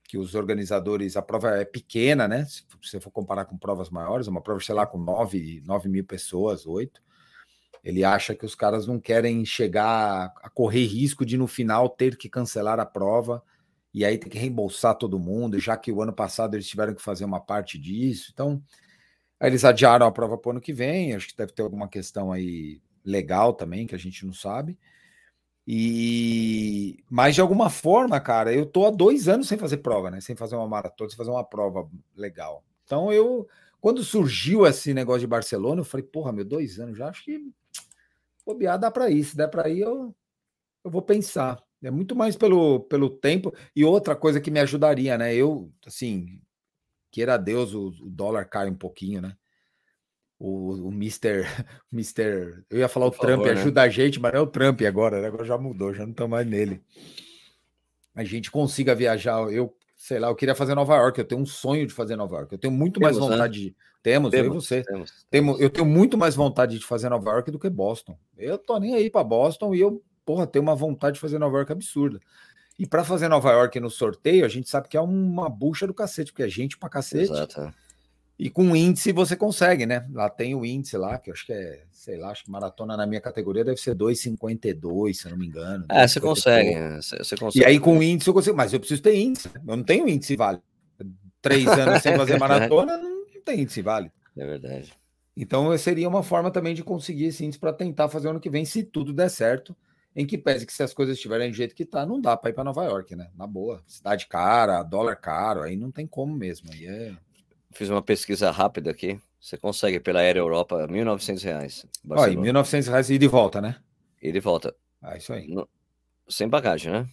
que os organizadores, a prova é pequena, né? Se você for comparar com provas maiores, uma prova, sei lá, com 9, 9 mil pessoas, 8. Ele acha que os caras não querem chegar a correr risco de no final ter que cancelar a prova e aí ter que reembolsar todo mundo, já que o ano passado eles tiveram que fazer uma parte disso. Então, eles adiaram a prova para o ano que vem. Acho que deve ter alguma questão aí legal também que a gente não sabe. E mas de alguma forma, cara, eu tô há dois anos sem fazer prova, né? Sem fazer uma maratona, sem fazer uma prova legal. Então eu, quando surgiu esse negócio de Barcelona, eu falei, porra, meu, dois anos já acho que bobear dá para ir. Se der para ir, eu, eu vou pensar. É muito mais pelo, pelo tempo. E outra coisa que me ajudaria, né? Eu, assim, queira Deus, o, o dólar cai um pouquinho, né? O, o Mr. Mister, eu ia falar Por o Trump, né? ajuda a gente, mas não é o Trump agora, né? Agora já mudou, já não estão mais nele. A gente consiga viajar. Eu, sei lá, eu queria fazer Nova York, eu tenho um sonho de fazer Nova York. Eu tenho muito temos, mais né? vontade né? de. Temos, temos, eu e você. Temos, temos. Eu tenho muito mais vontade de fazer Nova York do que Boston. Eu tô nem aí para Boston e eu porra, tem uma vontade de fazer Nova York absurda. E para fazer Nova York no sorteio, a gente sabe que é uma bucha do cacete, porque é gente pra cacete. Exato. É. E com índice você consegue, né? Lá tem o índice lá, que eu acho que é, sei lá, acho que maratona na minha categoria deve ser 2,52, se eu não me engano. É, você consegue, você consegue. E aí com índice eu consigo, mas eu preciso ter índice. Né? Eu não tenho índice vale. Três anos sem fazer maratona, não tem índice vale. É verdade. Então seria uma forma também de conseguir esse índice para tentar fazer ano que vem, se tudo der certo em que pese que se as coisas estiverem do jeito que tá, não dá para ir para Nova York, né? Na boa. Cidade cara, dólar caro, aí não tem como mesmo. Aí é... Fiz uma pesquisa rápida aqui. Você consegue pela Aérea Europa 1.900 reais, Olha, 1.900 reais e de volta, né? E de volta. Ah, isso aí. No... Sem bagagem, né?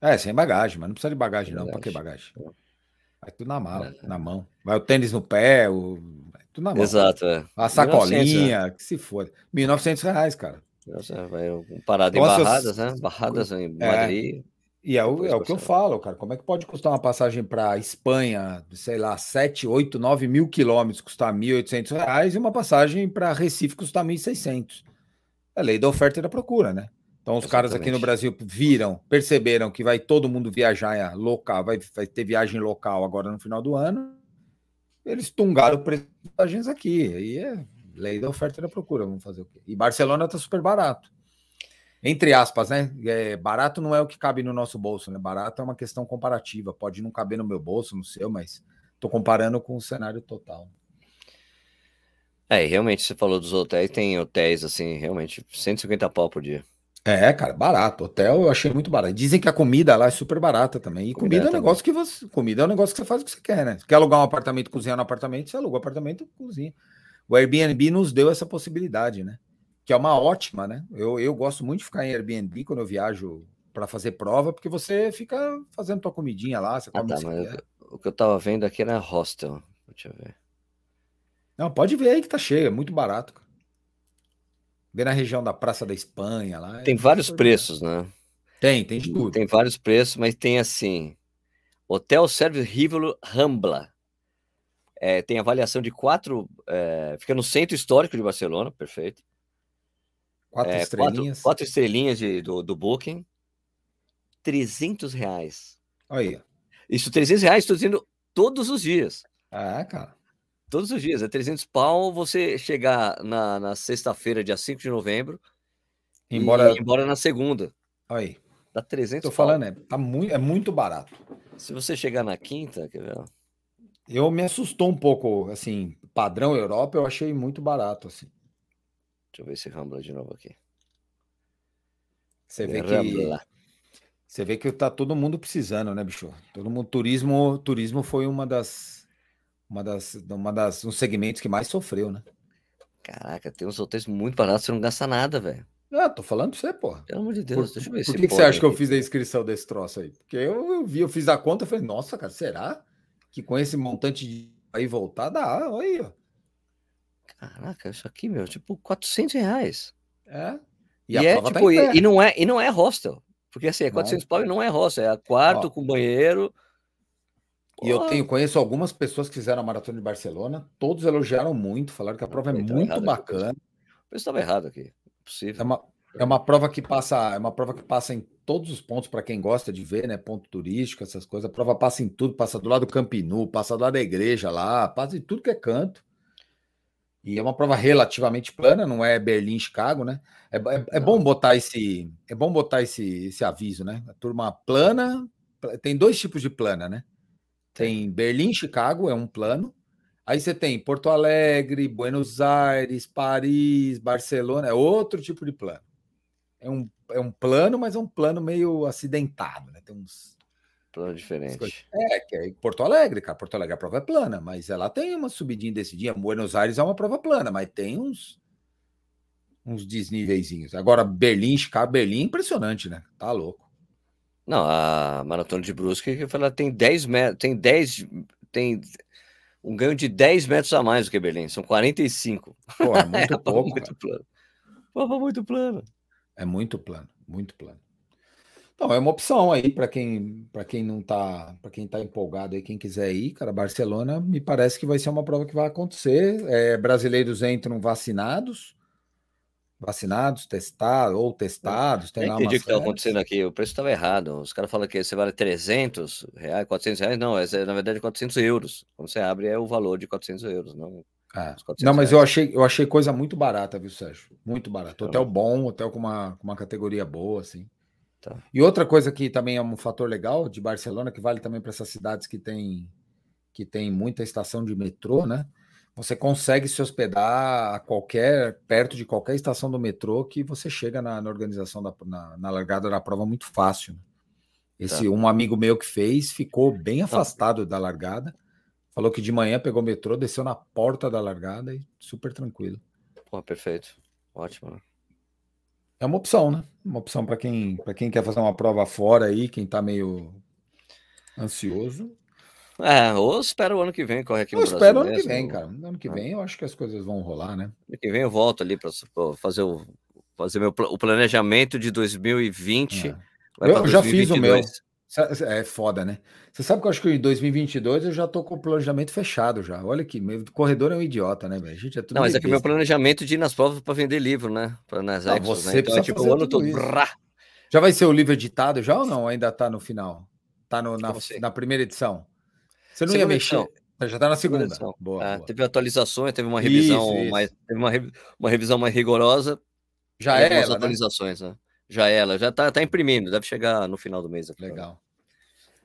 É, sem bagagem, mas não precisa de bagagem, não. Para que bagagem? Vai tudo na mala, é. na mão. Vai o tênis no pé, o... tudo na mão. Exato, é. A sacolinha, 1.900, que se for. 1.900 reais, cara. Vai parado em Barradas, né? Barradas em é. E é o, é o que eu falo, cara. Como é que pode custar uma passagem para Espanha, sei lá, 7, 8, 9 mil quilômetros, custar 1.800 reais, e uma passagem para Recife custar 1.600? É lei da oferta e da procura, né? Então, os Exatamente. caras aqui no Brasil viram, perceberam que vai todo mundo viajar local, vai, vai ter viagem local agora no final do ano. Eles tungaram o preço das viagens aqui. Aí é Lei da oferta e da procura, vamos fazer o quê? E Barcelona tá super barato. Entre aspas, né? É, barato não é o que cabe no nosso bolso, né? Barato é uma questão comparativa. Pode não caber no meu bolso, no seu, mas tô comparando com o cenário total. É, realmente você falou dos hotéis, tem hotéis assim, realmente 150 pau por dia. É, cara, barato. Hotel eu achei muito barato. Dizem que a comida lá é super barata também. E comida, comida é um negócio que você. Comida é um negócio que você faz o que você quer, né? Você quer alugar um apartamento, cozinhar no apartamento, você aluga o um apartamento cozinha. O Airbnb nos deu essa possibilidade, né? Que é uma ótima, né? Eu, eu gosto muito de ficar em Airbnb quando eu viajo para fazer prova, porque você fica fazendo tua comidinha lá, você ah, come tá, o que eu tava vendo aqui era hostel. Deixa eu ver. Não, pode ver aí que tá cheio, é muito barato. Vê na região da Praça da Espanha lá. É tem é vários preços, né? Tem, tem de tudo. Tem vários preços, mas tem assim: Hotel Service Rivolo Rambla. É, tem avaliação de quatro. É, fica no centro histórico de Barcelona, perfeito. Quatro é, estrelinhas. Quatro, quatro estrelinhas de, do, do Booking. 300 reais. Aí. Isso, 300 reais, estou dizendo todos os dias. Ah, cara. Todos os dias. É 300 pau você chegar na, na sexta-feira, dia 5 de novembro. Embora... Embora na segunda. Aí. Dá 300 Tô falando, é, tá muito, é muito barato. Se você chegar na quinta, quer ver? Eu me assustou um pouco, assim, padrão Europa, eu achei muito barato, assim. Deixa eu ver esse Rambla de novo aqui. Você vê Rambla. que você vê que tá todo mundo precisando, né, bicho? Todo mundo turismo, turismo foi uma das uma das uma das um segmentos que mais sofreu, né? Caraca, tem uns hotéis muito baratos, você não gasta nada, velho. Ah, tô falando pra você, porra. Pelo amor de Deus, por, deixa eu ver Por que, que você acha que eu fiz a inscrição desse troço aí? Porque eu, eu vi, eu fiz a conta e falei, nossa, cara, será? que com esse montante de aí voltar, dá, olha aí, ó. Caraca, isso aqui, meu, tipo, 400 reais. É. E, e é, tá tipo, tá e, e, não é, e não é hostel. Porque assim, é 400 pau e não é hostel, é quarto ó, com banheiro. E eu tenho, conheço algumas pessoas que fizeram a maratona de Barcelona, todos elogiaram muito, falaram que a prova é muito bacana. Eu estava errado aqui, é possível. É uma, é uma prova que passa, é uma prova que passa em todos os pontos para quem gosta de ver, né? Ponto turístico, essas coisas. A prova passa em tudo, passa do lado do Campinu, passa do lado da igreja lá, passa em tudo que é canto. E é uma prova relativamente plana, não é Berlim-Chicago, né? É, é, é bom botar esse, é bom botar esse, esse aviso, né? A turma plana, tem dois tipos de plana, né? Tem Berlim-Chicago, é um plano. Aí você tem Porto Alegre, Buenos Aires, Paris, Barcelona, é outro tipo de plano. É um, é um plano, mas é um plano meio acidentado, né? Tem uns Plano diferente. É, que é Porto Alegre, cara. Porto Alegre a prova é plana, mas ela tem uma subidinha desse dia. Buenos Aires é uma prova plana, mas tem uns uns desníveis. Agora, Berlim, Chicago, Berlim, impressionante, né? Tá louco. Não, a maratona de Brusque, ela tem 10 metros, tem 10, tem um ganho de 10 metros a mais do que Berlim, são 45. Pô, é muito é pouco. muito plano. Prova muito plano. É muito plano, muito plano. Então, é uma opção aí para quem para quem não tá, para quem tá empolgado aí, quem quiser ir, cara, Barcelona me parece que vai ser uma prova que vai acontecer. É, brasileiros entram vacinados, vacinados, testados ou testados. Tem lá entendi o que estava acontecendo aqui, o preço estava errado. Os caras falam que você vale 300 reais, 400 reais, não, é, na verdade 400 euros. Quando você abre é o valor de 400 euros, não. É. Não, mas reais. eu achei, eu achei coisa muito barata, viu, Sérgio? Muito barato. Então... Hotel bom, hotel com uma, com uma categoria boa, assim. Tá. E outra coisa que também é um fator legal de Barcelona, que vale também para essas cidades que tem, que tem muita estação de metrô, né? Você consegue se hospedar a qualquer, perto de qualquer estação do metrô que você chega na, na organização da na, na, largada da prova muito fácil. Né? Esse tá. um amigo meu que fez ficou bem afastado da largada. Falou que de manhã pegou o metrô, desceu na porta da largada e super tranquilo. Pô, perfeito. Ótimo. Né? É uma opção, né? Uma opção para quem, quem quer fazer uma prova fora aí, quem está meio ansioso. É, ou espera o ano que vem, corre aqui eu no Brasil. espero o ano mesmo. que vem, cara. No ano que vem eu acho que as coisas vão rolar, né? Ano que vem eu volto ali para fazer o fazer meu, o planejamento de 2020. É. Eu já fiz o meu. É foda, né? Você sabe que eu acho que em 2022 eu já tô com o planejamento fechado já. Olha que o corredor é um idiota, né, velho? gente é tudo Não, mas é que meu planejamento de ir nas provas para vender livro, né? Para nas Não, Exos, você né? Então é tipo o ano todo. Já vai ser o livro editado já ou não? Ainda tá no final? Tá no, na, na primeira edição? Você não segunda ia mexer? Edição. Já tá na segunda. segunda boa, é, boa, Teve atualizações, teve uma revisão isso, isso. mais, teve uma, uma revisão mais rigorosa. Já é ela, né? atualizações, né? né? Já é ela, já tá, tá imprimindo, deve chegar no final do mês. Aqui, Legal.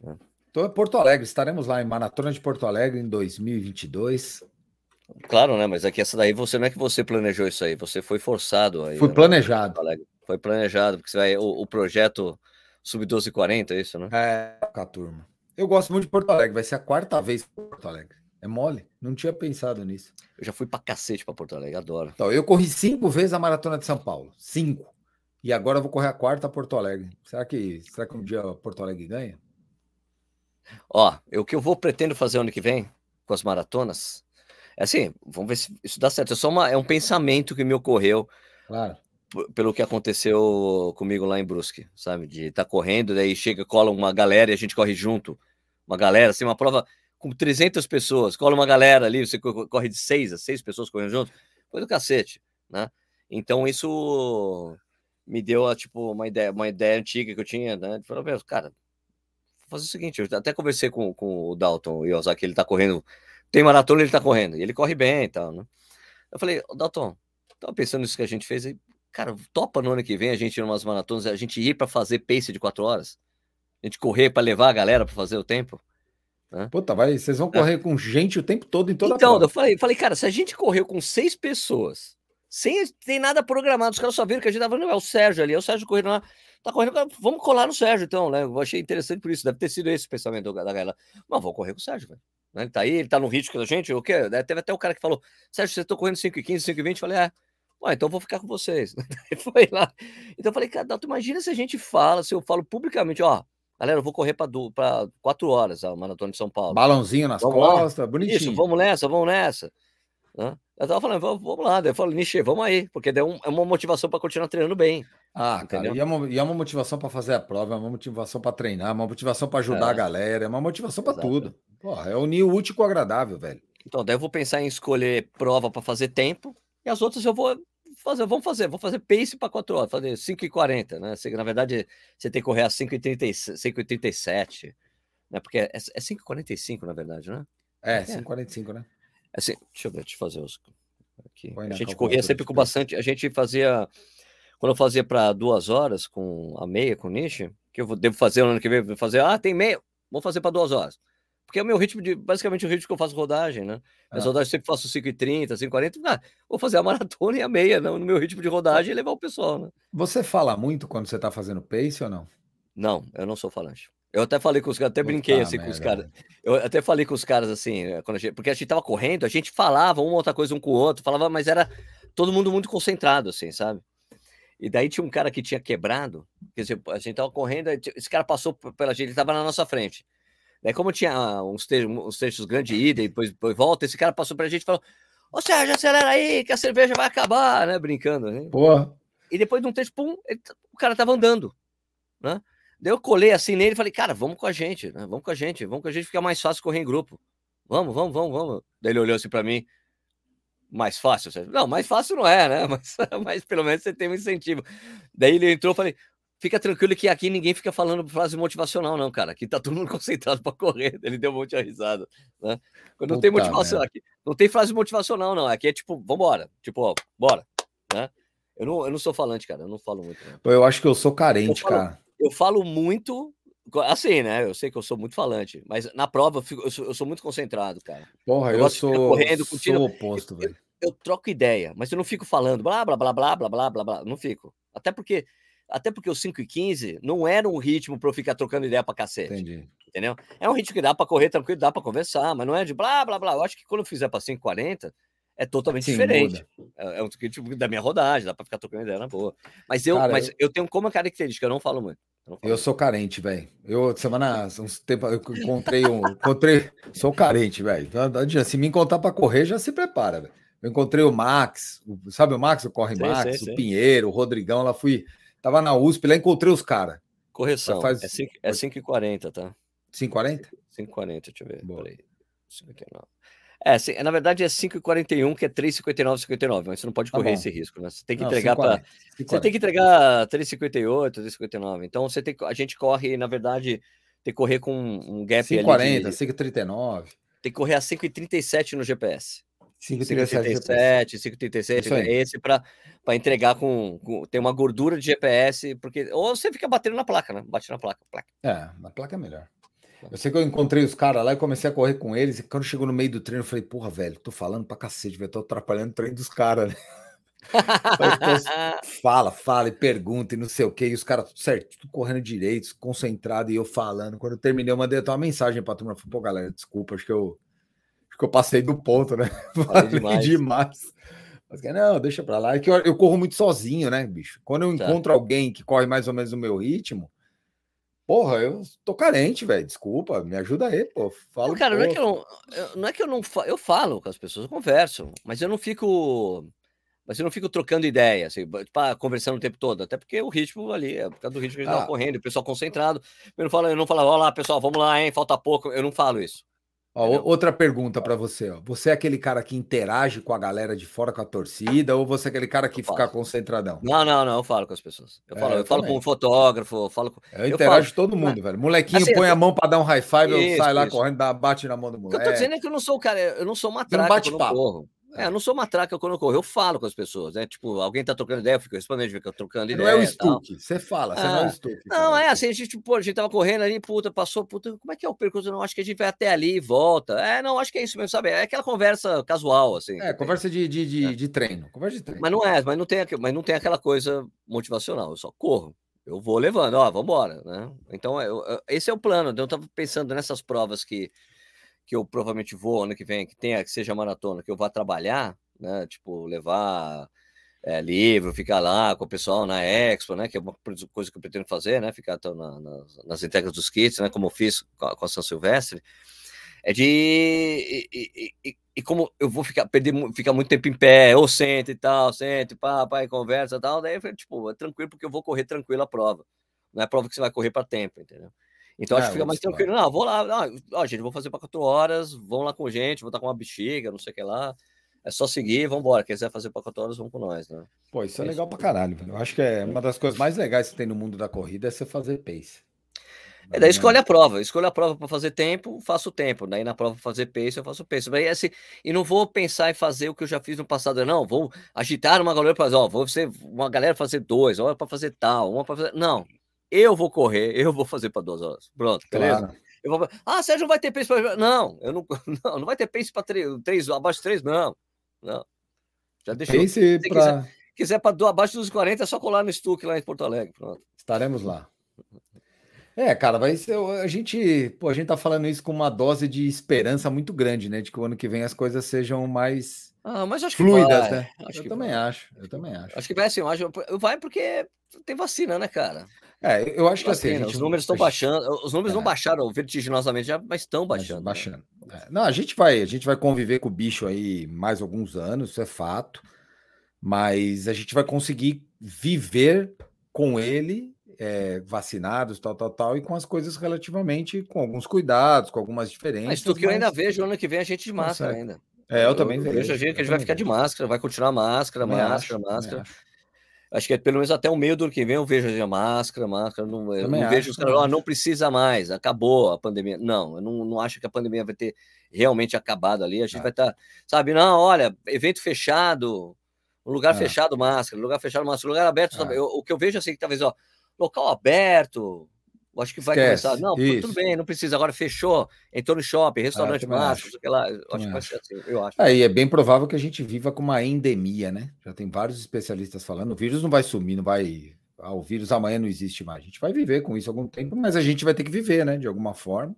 É. Então é Porto Alegre, estaremos lá em Maratona de Porto Alegre em 2022. Claro, né? Mas aqui essa daí você não é que você planejou isso aí, você foi forçado aí. Foi né? planejado. Foi planejado, porque você vai, o, o projeto Sub 1240, é isso, né? É, com a turma. Eu gosto muito de Porto Alegre, vai ser a quarta vez em Porto Alegre. É mole, não tinha pensado nisso. Eu já fui pra cacete pra Porto Alegre, adoro. Então, eu corri cinco vezes a maratona de São Paulo. Cinco. E agora eu vou correr a quarta a Porto Alegre. Será que, será que um dia Porto Alegre ganha? Ó, o que eu vou pretendo fazer ano que vem com as maratonas é assim, vamos ver se isso dá certo. É só uma, é um pensamento que me ocorreu. Claro. Pelo que aconteceu comigo lá em Brusque, sabe? De estar tá correndo, daí chega, cola uma galera e a gente corre junto. Uma galera, assim, uma prova com 300 pessoas, cola uma galera ali, você corre de seis a seis pessoas correndo junto, coisa do cacete, né? Então isso me deu tipo uma ideia, uma ideia antiga que eu tinha, né? De falar, cara, vou fazer o seguinte, eu até conversei com, com o Dalton e o Ozaki, ele tá correndo, tem maratona, ele tá correndo, e ele corre bem e tal, né? Eu falei, Dalton, tava pensando nisso que a gente fez aí, cara, topa no ano que vem a gente ir umas maratonas, a gente ir para fazer pace de quatro horas? A gente correr para levar a galera para fazer o tempo? Né? Puta, vai, vocês vão correr é. com gente o tempo todo em toda então, a Então, eu falei, falei, cara, se a gente correu com seis pessoas, sem ter nada programado, os caras só viram que a gente tava, não, é o Sérgio ali, é o Sérgio correndo lá, tá correndo, vamos colar no Sérgio, então, né? Eu achei interessante por isso, deve ter sido esse o pensamento da galera. Mas vou correr com o Sérgio, velho. Né? Ele tá aí, ele tá no ritmo da gente, o quê? Teve até o cara que falou, Sérgio, vocês estão correndo 5 e 15, 5 e 20, eu falei, é. Ué, então vou ficar com vocês. foi lá. Então eu falei, cara, tu imagina se a gente fala, se eu falo publicamente, ó, galera, eu vou correr para quatro horas a maratona de São Paulo. Balãozinho nas vamos costas, lá. bonitinho. Isso, vamos nessa, vamos nessa. Né? Eu tava falando, vamos lá. Daí eu falei, Nishi, vamos aí, porque é uma motivação para continuar treinando bem. Ah, entendeu? cara, e é uma, e é uma motivação para fazer a prova, é uma motivação para treinar, é uma motivação para ajudar é. a galera, é uma motivação para tudo. Porra, é unir o útil com o agradável, velho. Então, daí eu vou pensar em escolher prova para fazer tempo, e as outras eu vou fazer, vamos fazer, vou fazer pace para 4 horas, fazer 5h40, né? Na verdade, você tem que correr a 5h37, né? Porque é, é 5h45, na verdade, né? É, 5h45, né? Assim, deixa eu ver, deixa eu fazer os. Aqui. A gente corria sempre com bastante. A gente fazia. Quando eu fazia para duas horas com a meia, com o niche, que eu devo fazer no ano que vem, fazer, ah, tem meia, vou fazer para duas horas. Porque é o meu ritmo de. Basicamente o ritmo que eu faço rodagem, né? As ah. rodagens sempre faço 5h30, 5h40. Ah, vou fazer a maratona e a meia, não, no meu ritmo de rodagem e levar o pessoal, né? Você fala muito quando você está fazendo pace ou não? Não, eu não sou falante. Eu até falei com os caras, até brinquei assim merda. com os caras. Eu até falei com os caras assim, eh, quando a gente, porque a gente tava correndo, a gente falava uma outra coisa um com o outro, falava, mas era todo mundo muito concentrado, assim, sabe? E daí tinha um cara que tinha quebrado, quer dizer, a gente tava correndo, esse cara passou pela gente, ele tava na nossa frente. Daí, como tinha uns trechos, uns trechos grandes ida e depois, depois volta, esse cara passou pra gente e falou: Ô Sérgio, acelera aí, que a cerveja vai acabar, né? Brincando, né? Porra. E depois de um trecho, pum, ele, o cara tava andando, né? Daí eu colei assim nele e falei, cara, vamos com a gente, né? Vamos com a gente, vamos com a gente, fica mais fácil correr em grupo. Vamos, vamos, vamos, vamos. Daí ele olhou assim para mim, mais fácil? Não, mais fácil não é, né? Mas, mas pelo menos você tem um incentivo. Daí ele entrou e falei, fica tranquilo que aqui ninguém fica falando frase motivacional, não, cara. Aqui tá todo mundo concentrado para correr. Ele deu um monte de risada. Né? Quando não tem motivação aqui, não tem frase motivacional, não. Aqui é tipo, vambora. Tipo, ó, bora. Né? Eu não, eu não sou falante, cara. Eu não falo muito. Né? Eu acho que eu sou carente, eu falo, cara eu falo muito, assim, né? Eu sei que eu sou muito falante, mas na prova eu, fico, eu, sou, eu sou, muito concentrado, cara. Porra, eu, eu sou, correndo, sou o oposto, velho. Eu, troco ideia, mas eu não fico falando blá, blá, blá, blá, blá, blá, blá, blá. Não fico. Até porque, até porque os 5 e 15 não era um ritmo para eu ficar trocando ideia para cacete. Entendi. Entendeu? É um ritmo que dá para correr tranquilo, dá para conversar, mas não é de blá, blá, blá. Eu acho que quando eu fizer para 5 40 é totalmente Sim, diferente. É, é, um tipo da minha rodagem, dá para ficar trocando ideia na boa. Mas eu, Cara, mas eu... eu tenho como característica, eu não falo muito. Eu sou carente, velho. Eu, semana, uns tempos, eu encontrei um. encontrei, sou carente, velho. Então, se me encontrar para correr, já se prepara, velho. Eu encontrei o Max, o, sabe o Max, o Corre sei, Max, sei, o sei. Pinheiro, o Rodrigão, lá fui. Tava na USP, lá encontrei os caras. Correção. Faz... É 5h40, é tá? 5h40? 5h40, deixa eu ver. Boa. Peraí. 59. É, na verdade é 5,41, que é 3,59, 59, mas você não pode tá correr tá esse risco, né? Você tem que não, entregar para. Você tem que entregar 3,58, 3,59. Então você tem, a gente corre, na verdade, tem que correr com um gap 5,40, 5,39. Tem que correr a 5,37 no GPS. 5,37, 5,37, é esse para entregar com, com, Tem uma gordura de GPS, porque. Ou você fica batendo na placa, né? Bate na placa. placa. É, na placa é melhor. Eu sei que eu encontrei os caras lá e comecei a correr com eles. E quando chegou no meio do treino, eu falei, porra, velho, tô falando pra cacete, velho, tô atrapalhando o treino dos caras, né? fala, fala e pergunta e não sei o que. E os caras tudo certo, tudo correndo direito, concentrado e eu falando. Quando eu terminei, eu mandei até uma mensagem pra turma. Falei, pô, galera, desculpa, acho que eu, acho que eu passei do ponto, né? Falei demais. demais. Mas, não, deixa pra lá. É que eu, eu, corro muito sozinho, né, bicho? Quando eu tá. encontro alguém que corre mais ou menos o meu ritmo, Porra, eu tô carente, velho. Desculpa, me ajuda aí, pô. Fala não, cara, não é que eu não, não é que eu não falo, eu falo com as pessoas, eu converso, mas eu não fico mas eu não fico trocando ideia, assim, tipo, ah, conversando o tempo todo, até porque o ritmo ali, é por causa do ritmo que a gente ah. correndo, o pessoal concentrado. Eu não falo, eu não falo, olá, pessoal, vamos lá, hein, falta pouco. Eu não falo isso. Ó, outra pergunta para você. Ó. Você é aquele cara que interage com a galera de fora, com a torcida, ou você é aquele cara que fica concentradão? Não, não, não. Eu falo com as pessoas. Eu falo, é, eu, eu falo com um fotógrafo, eu falo com. Eu, eu interajo falo... todo mundo, velho. Molequinho assim, põe a mão para dar um high five, isso, eu saio lá correndo, dá, bate na mão do moleque. O que eu tô dizendo é que eu não sou o cara, eu não sou uma traca. Não bate papo. É, eu não sou uma traca quando eu corro, eu falo com as pessoas, né? Tipo, alguém tá trocando ideia, eu fico respondendo, fica trocando ideia. Não é o Stuck, você fala, você não é o ah, Stuck. Não, é assim, a gente, pô, a gente tava correndo ali, puta, passou, puta, como é que é o percurso? Não, acho que a gente vai até ali e volta. É, não, acho que é isso mesmo, sabe? É aquela conversa casual, assim. É, conversa de, de, de, é. de, treino, conversa de treino. Mas não é, mas não, tem, mas não tem aquela coisa motivacional, eu só corro. Eu vou levando, ó, vambora, né? Então, eu, eu, esse é o plano. Eu tava pensando nessas provas que, que eu provavelmente vou ano que vem, que tenha, que seja maratona, que eu vá trabalhar, né? Tipo, levar é, livro, ficar lá com o pessoal na Expo, né? Que é uma coisa que eu pretendo fazer, né? Ficar na, na, nas entregas dos kits, né? Como eu fiz com a, com a São Silvestre. É de. E, e, e, e, como eu vou ficar, perder, ficar muito tempo em pé, ou sento e tal, sento, pá, pá, e conversa e tal, daí tipo, é tranquilo, porque eu vou correr tranquilo a prova. Não é prova que você vai correr para tempo, entendeu? Então é, acho que fica mais tranquilo. Não, vou lá, não, ó, gente, vou fazer para quatro horas, vão lá com gente, vou estar com uma bexiga, não sei o que lá. É só seguir e vambora. Quem quiser fazer pacote horas, vão com nós, né? Pô, isso é, é legal pra caralho, velho. Eu acho que é uma das coisas mais legais que tem no mundo da corrida é você fazer pace. É, daí escolhe a prova, escolho a prova para fazer tempo, faço tempo. Daí na prova fazer pace, eu faço pace. Daí, assim, e não vou pensar em fazer o que eu já fiz no passado, não. Vou agitar uma galera para ó, vou ser uma galera fazer dois, uma para fazer tal, uma para fazer. Não, eu vou correr, eu vou fazer para duas horas. Pronto, beleza? Claro. Eu vou... Ah, Sérgio, não vai ter pace para. Não, eu não, não, não vai ter pace para três, três, abaixo de três, não. Não. Já deixou. Pace pra... quiser, quiser para abaixo dos 40, é só colar no Stuck lá em Porto Alegre. Pronto. Estaremos lá. É, cara, vai ser. A gente, pô, a gente tá falando isso com uma dose de esperança muito grande, né? De que o ano que vem as coisas sejam mais ah, mas acho fluidas, vai. né? Acho eu também vai. acho, eu também acho. Acho que vai assim, eu acho, vai porque tem vacina, né, cara? É, eu acho que assim, gente, os números estão baixando, os números é. não baixaram vertiginosamente, já, mas estão baixando. Mas, baixando. Né? É. Não, a gente vai, a gente vai conviver com o bicho aí mais alguns anos, isso é fato. Mas a gente vai conseguir viver com ele é, vacinados, tal, tal, tal, e com as coisas relativamente com alguns cuidados, com algumas diferenças. Mas tudo que eu ainda vejo ano que vem a gente de máscara ainda. É, eu, eu também vejo. Vejo a gente que a gente vai ficar de máscara, vai continuar máscara, máscara, máscara. Acho. que é pelo menos até o meio do ano que vem eu vejo a máscara, máscara. Não, eu não vejo os caras, oh, não precisa mais, acabou a pandemia. Não, eu não, não acho que a pandemia vai ter realmente acabado ali. A gente é. vai estar, tá, sabe, não, olha, evento fechado, um lugar é. fechado, máscara, lugar fechado, máscara, lugar aberto. Eu, o que eu vejo assim, que talvez, ó, local aberto. Acho que vai Esquece. começar. Não, Isso. tudo bem, não precisa. Agora fechou, entrou no shopping, restaurante ah, máximo, sei lá. Acho que vai ser assim, eu acho. Aí é bem provável que a gente viva com uma endemia, né? Já tem vários especialistas falando. O vírus não vai sumir, não vai. Ah, o vírus amanhã não existe mais. A gente vai viver com isso algum tempo, mas a gente vai ter que viver, né? De alguma forma.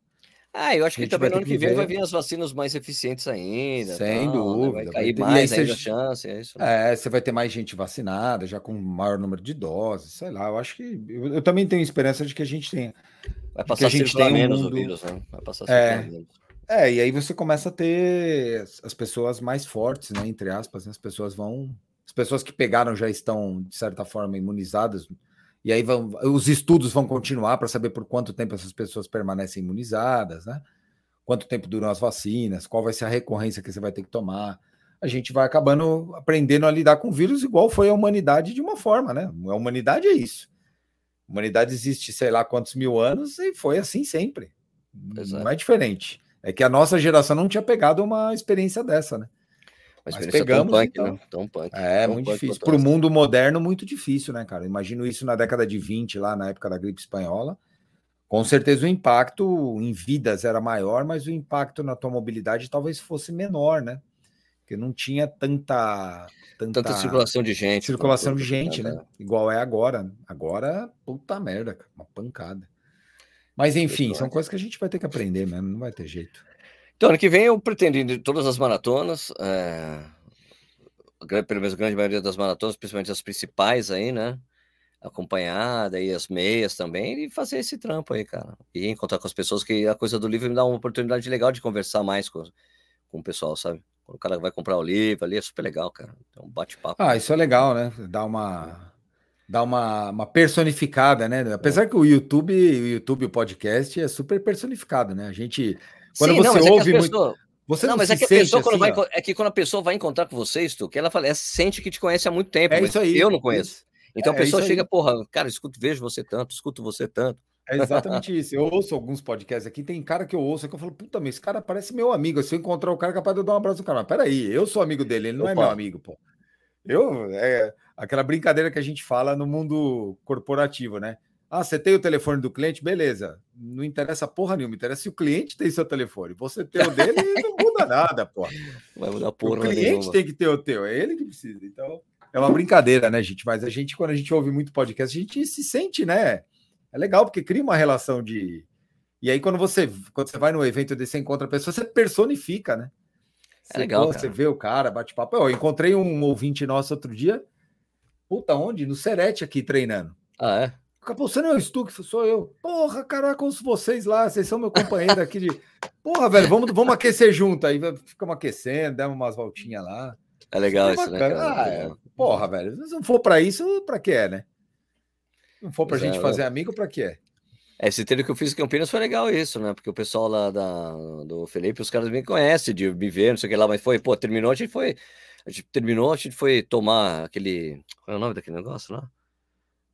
Ah, eu acho que também no ano que, vem vai vir as vacinas mais eficientes ainda. Sem dúvida. Né? Vai cair vai mais ainda a chance. É, isso, né? é, você vai ter mais gente vacinada, já com maior número de doses, sei lá. Eu acho que. Eu, eu também tenho esperança de que a gente tenha. Vai passar a, gente tem menos mundo... o vírus, né? Vai passar a é, menos. É, e aí você começa a ter as pessoas mais fortes, né? Entre aspas, né? as pessoas vão. As pessoas que pegaram já estão, de certa forma, imunizadas e aí vão, os estudos vão continuar para saber por quanto tempo essas pessoas permanecem imunizadas, né? Quanto tempo duram as vacinas, qual vai ser a recorrência que você vai ter que tomar. A gente vai acabando aprendendo a lidar com o vírus igual foi a humanidade de uma forma, né? A humanidade é isso. A humanidade existe, sei lá quantos mil anos e foi assim sempre. Exato. Não é diferente. É que a nossa geração não tinha pegado uma experiência dessa, né? Mas, Mas pegamos. Tão punk, então. né? tão punk, é, tão muito punk difícil. Para o mundo moderno, muito difícil, né, cara? Imagino isso na década de 20, lá na época da gripe espanhola. Com certeza o impacto em vidas era maior, mas o impacto na tua mobilidade talvez fosse menor, né? Porque não tinha tanta. Tanta, tanta circulação de gente. Circulação de gente, né? Igual é agora. Agora, puta merda, cara, uma pancada. Mas enfim, são coisas que a gente vai ter que aprender mesmo, não vai ter jeito. Então, ano que vem eu pretendo ir todas as maratonas, é, pelo menos a grande maioria das maratonas, principalmente as principais aí, né? Acompanhada e as meias também, e fazer esse trampo aí, cara. E encontrar com as pessoas, que a coisa do livro me dá uma oportunidade legal de conversar mais com, com o pessoal, sabe? Quando o cara vai comprar o livro ali, é super legal, cara. Um bate-papo. Ah, isso é legal, né? Dá uma dá uma, uma personificada, né? Apesar é. que o YouTube, o YouTube, o podcast é super personificado, né? A gente quando Sim, você não, ouve é pessoa... muito. Você não, não mas é que a pessoa quando assim, vai, é que quando a pessoa vai encontrar com vocês, tu, que ela fala, é, sente que te conhece há muito tempo, é isso aí, eu não conheço. Então é, a pessoa chega, porra, cara, escuto, vejo você tanto, escuto você tanto. É exatamente isso. Eu ouço alguns podcasts aqui, tem cara que eu ouço que eu falo, puta, mas esse cara parece meu amigo. Se eu encontrar o cara, é capaz de eu dar um abraço no cara. Mas peraí, eu sou amigo dele, ele não é Opa. é meu amigo, pô. Eu, é aquela brincadeira que a gente fala no mundo corporativo, né? Ah, você tem o telefone do cliente? Beleza. Não interessa porra nenhuma. Interessa se o cliente tem seu telefone. Você tem o dele não muda nada, porra. Vai mudar porra O cliente nenhuma. tem que ter o teu. É ele que precisa. Então, é uma brincadeira, né, gente? Mas a gente, quando a gente ouve muito podcast, a gente se sente, né? É legal, porque cria uma relação de. E aí, quando você, quando você vai no evento e você encontra a pessoa, você personifica, né? É você, é legal. Pô, você vê o cara, bate papo. Eu encontrei um ouvinte nosso outro dia. Puta, onde? No Serete aqui treinando. Ah, é? Você não é o Stuck, sou eu. Porra, caraca, ouço vocês lá, vocês são meu companheiro aqui de. Porra, velho, vamos, vamos aquecer junto aí. Ficamos aquecendo, demos umas voltinhas lá. É legal é isso, né? Ah, é. Porra, velho, se não for para isso, para que é, né? Não for pra gente fazer amigo, para que é? É, esse treino que eu fiz em Campinas foi legal isso, né? Porque o pessoal lá da, do Felipe, os caras me conhecem de me ver, não sei o que lá, mas foi, pô, terminou, a gente foi. A gente terminou, a gente foi tomar aquele. Qual é o nome daquele negócio lá?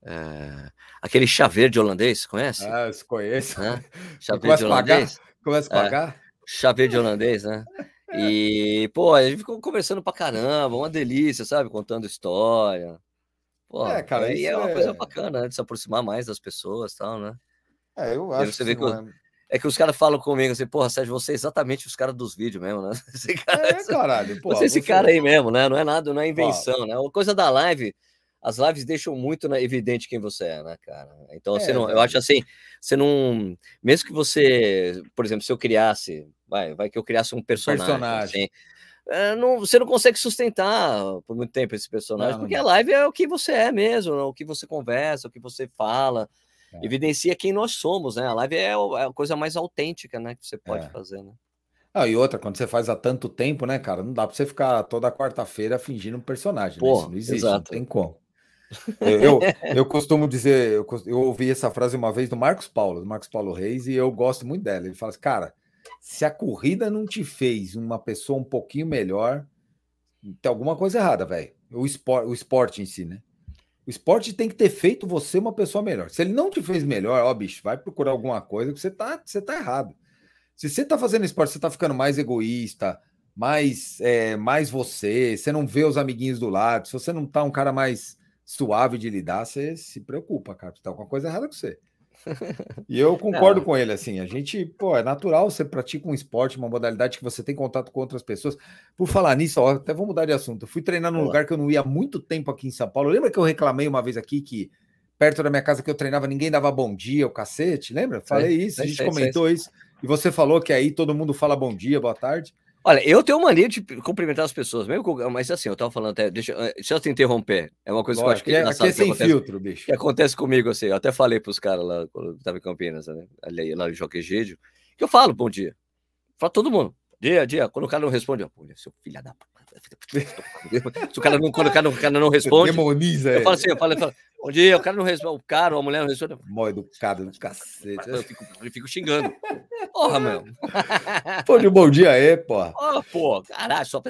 É, aquele chá verde holandês, conhece? Ah, eu conheço. Né? Chá verde holandês. Começa a pagar? É, chá verde holandês, né? E, pô, a gente ficou conversando pra caramba, uma delícia, sabe? Contando história. Pô, é, cara, aí é uma é... coisa bacana, né? De se aproximar mais das pessoas e tal, né? É, eu acho você que, que é... é... que os caras falam comigo assim, porra, Sérgio, você é exatamente os caras dos vídeos mesmo, né? Esse cara, é, caralho, pô. Você é esse cara aí mesmo, né? Não é nada, não é invenção, né? Uma coisa da live, as lives deixam muito né, evidente quem você é, né, cara? Então, você não, eu acho assim, você não. Mesmo que você, por exemplo, se eu criasse, vai, vai que eu criasse um personagem. personagem. Assim, é, não, você não consegue sustentar por muito tempo esse personagem, não, porque não. a live é o que você é mesmo, o que você conversa, o que você fala, é. evidencia quem nós somos, né? A live é, é a coisa mais autêntica, né, que você pode é. fazer, né? Ah, e outra, quando você faz há tanto tempo, né, cara, não dá pra você ficar toda quarta-feira fingindo um personagem, né? Pô, né? Isso não existe, exato. não tem como. Eu, eu, costumo dizer, eu, eu ouvi essa frase uma vez do Marcos Paulo, do Marcos Paulo Reis, e eu gosto muito dela. Ele fala assim, cara, se a corrida não te fez uma pessoa um pouquinho melhor, tem alguma coisa errada, velho. O esporte, o esporte em si, né? O esporte tem que ter feito você uma pessoa melhor. Se ele não te fez melhor, ó, bicho, vai procurar alguma coisa que você tá, você tá errado. Se você tá fazendo esporte, você tá ficando mais egoísta, mais, é, mais você, você não vê os amiguinhos do lado, se você não tá um cara mais suave de lidar, você se preocupa, cara. Tá alguma coisa errada com você. E eu concordo não. com ele, assim, a gente, pô, é natural, você pratica um esporte, uma modalidade que você tem contato com outras pessoas. Por falar nisso, ó, até vou mudar de assunto. Eu fui treinar num Olá. lugar que eu não ia há muito tempo aqui em São Paulo. Lembra que eu reclamei uma vez aqui que perto da minha casa que eu treinava, ninguém dava bom dia, o cacete, lembra? Falei isso, a gente sei, comentou isso. E você falou que aí todo mundo fala bom dia, boa tarde. Olha, eu tenho mania de cumprimentar as pessoas, mesmo com, mas assim, eu tava falando até, deixa, eh, deixa eu te interromper. É uma coisa Lógico, que eu acho que, é, aqui é sem acontece, filtro, bicho. Que acontece comigo, assim, eu até falei pros caras lá, quando eu tava em Campinas, né, ali, lá no Joque Gídio, que eu falo bom dia. Fala todo mundo. Dia, dia. Quando o cara não responde, pô, seu filho da se o cara não, quando o cara, o cara não responde, demoniza eu falo assim, eu falo, eu falo, bom dia, o cara não responde, o cara ou a mulher não responde. Mó educado do cacete. Eu fico, eu fico xingando. Porra, meu. Pô, de bom dia aí, porra. Oh, pô, caralho, só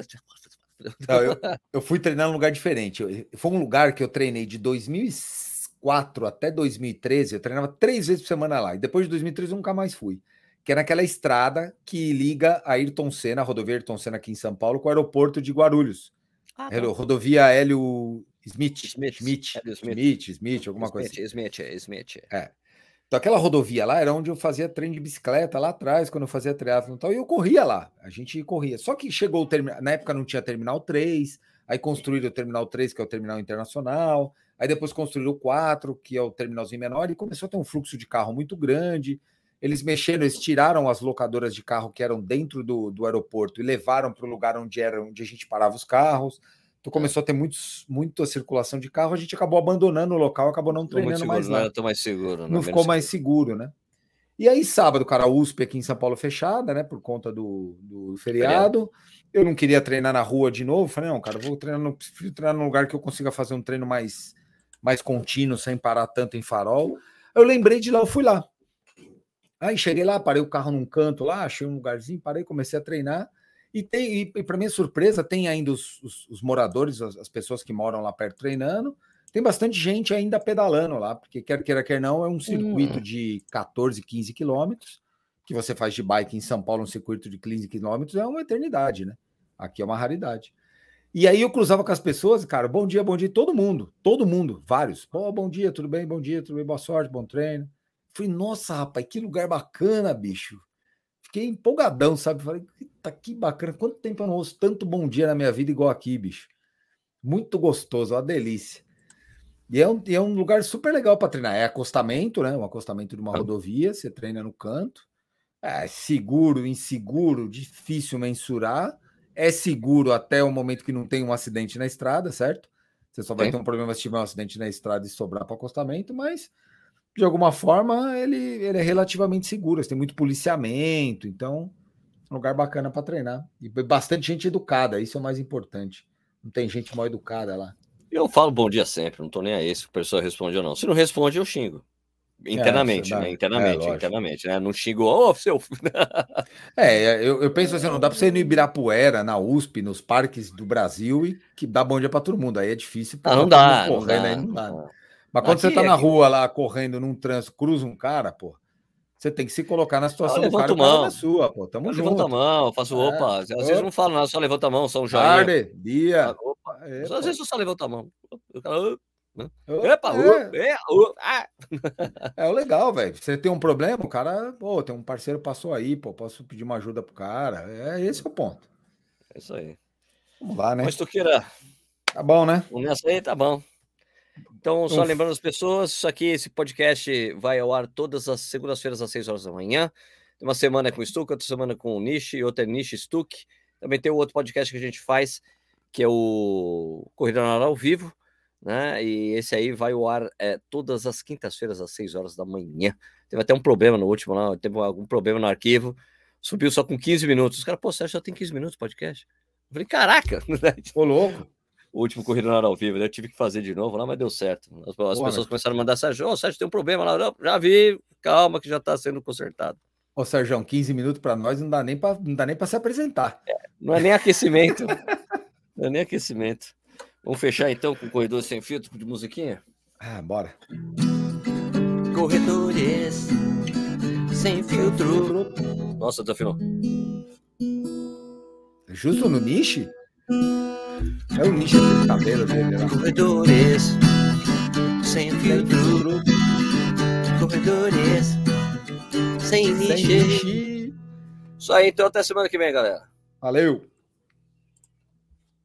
não, eu, eu, fui treinar num lugar diferente. foi um lugar que eu treinei de 2004 até 2013. Eu treinava três vezes por semana lá. E depois de 2013 eu nunca mais fui que é naquela estrada que liga a Ayrton Senna, a rodovia Ayrton Senna aqui em São Paulo, com o aeroporto de Guarulhos. Ah, tá. Rodovia Hélio Smith. Smith. Smith. Smith. Smith, Smith, alguma Smith, coisa assim. Smith, Smith. É. Então, aquela rodovia lá era onde eu fazia treino de bicicleta lá atrás, quando eu fazia triatlo e tal, e eu corria lá. A gente corria. Só que chegou o terminal. Na época não tinha terminal 3, aí construíram o terminal 3, que é o terminal internacional, aí depois construíram o 4, que é o terminalzinho menor, e começou a ter um fluxo de carro muito grande. Eles mexeram, eles tiraram as locadoras de carro que eram dentro do, do aeroporto e levaram para o lugar onde era onde a gente parava os carros. Então começou a ter muitos, muita circulação de carro, a gente acabou abandonando o local, acabou não treinando seguro, mais lá. Não mais seguro, não, não ficou mais seguro, né? E aí, sábado, cara, a USP aqui em São Paulo fechada, né? Por conta do, do feriado. Eu não queria treinar na rua de novo. Falei, não, cara, vou treinar no, treinar num lugar que eu consiga fazer um treino mais, mais contínuo, sem parar tanto em farol. Eu lembrei de lá, eu fui lá. Aí cheguei lá, parei o carro num canto lá, achei um lugarzinho, parei, comecei a treinar. E tem, e, e para minha surpresa, tem ainda os, os, os moradores, as, as, pessoas que moram lá perto treinando. Tem bastante gente ainda pedalando lá, porque quer queira, quer não, é um circuito hum. de 14, 15 quilômetros, que você faz de bike em São Paulo, um circuito de 15 quilômetros, é uma eternidade, né? Aqui é uma raridade. E aí eu cruzava com as pessoas, cara, bom dia, bom dia, todo mundo, todo mundo, vários. Pô, bom dia, tudo bem, bom dia, tudo bem, boa sorte, bom treino. Falei, nossa, rapaz, que lugar bacana, bicho. Fiquei empolgadão, sabe? Falei, tá que bacana. Quanto tempo eu não ouço tanto bom dia na minha vida igual aqui, bicho. Muito gostoso, uma delícia. E é um, é um lugar super legal para treinar. É acostamento, né? Um acostamento de uma rodovia, você treina no canto. É seguro, inseguro, difícil mensurar. É seguro até o momento que não tem um acidente na estrada, certo? Você só vai ter um problema se tiver um acidente na estrada e sobrar para acostamento, mas de alguma forma, ele, ele é relativamente seguro. Tem muito policiamento, então é um lugar bacana para treinar. E bastante gente educada, isso é o mais importante. Não tem gente mal educada lá. Eu falo bom dia sempre, não tô nem aí se a pessoa responde ou não. Se não responde, eu xingo. Internamente, é, né? Internamente, é, internamente, né? Não xingo, ô, oh, seu. é, eu, eu penso assim, não dá para você ir no Ibirapuera, na USP, nos parques do Brasil e que dá bom dia para todo mundo. Aí é difícil. Ah, não, dá, não, dá, né? não dá. Não dá. Mas quando Aqui- você tá na aqui- rua lá, correndo num trânsito, cruza um cara, pô, você tem que se colocar na situação do levanta cara, a mão. na sua, pô. Tamo Eu junto. levanto a mão, faço É. opa. Às vezes não falo nada, só levanta a mão, só um joinha. Tarde, dia. Opa. É, Às pô. vezes eu só levanto a mão. O cara, "Ah, Opa, Epa, é. uh, é, uh, ah. É o legal, velho. Você tem um problema, o cara, pô, tem um parceiro passou aí, pô, posso pedir uma ajuda pro cara. É esse é o ponto. É isso aí. Vamos lá, né? Mas tu queira, Tá bom, né? nessa aí, tá bom. Então, só Uf. lembrando as pessoas, isso aqui, esse podcast vai ao ar todas as segundas-feiras às 6 horas da manhã. Tem uma semana com o Stuck, outra semana com o Niche, outra é Niche Stuck. Também tem o outro podcast que a gente faz, que é o Corrida na Hora ao Vivo, né? E esse aí vai ao ar é, todas as quintas-feiras às 6 horas da manhã. Teve até um problema no último lá, teve algum problema no arquivo, subiu só com 15 minutos. Os caras, pô, você já tem 15 minutos de podcast? Eu falei, caraca! Ô, louco. O último Corrida na Hora ao Vivo, né? Eu tive que fazer de novo lá, mas deu certo. As, Boa, pessoas começaram a mandar Sérgio, ô, Sérgio, tem um problema lá. Não, já vi, calma que já está sendo consertado. Ô, Sérgio, 15 minutos pra nós não dá nem pra, não dá nem pra se apresentar. Não é nem aquecimento. não é nem aquecimento. Vamos fechar então com o Corredor Sem Filtro de musiquinha? Ah, bora. Corredores Sem Filtro. Nossa, desafinou. Justo no niche? É o niche aquele cabelo dele lá. Corredores Sem Filtro. Corredores Sem niche. Isso aí, então até semana que vem, galera. Valeu.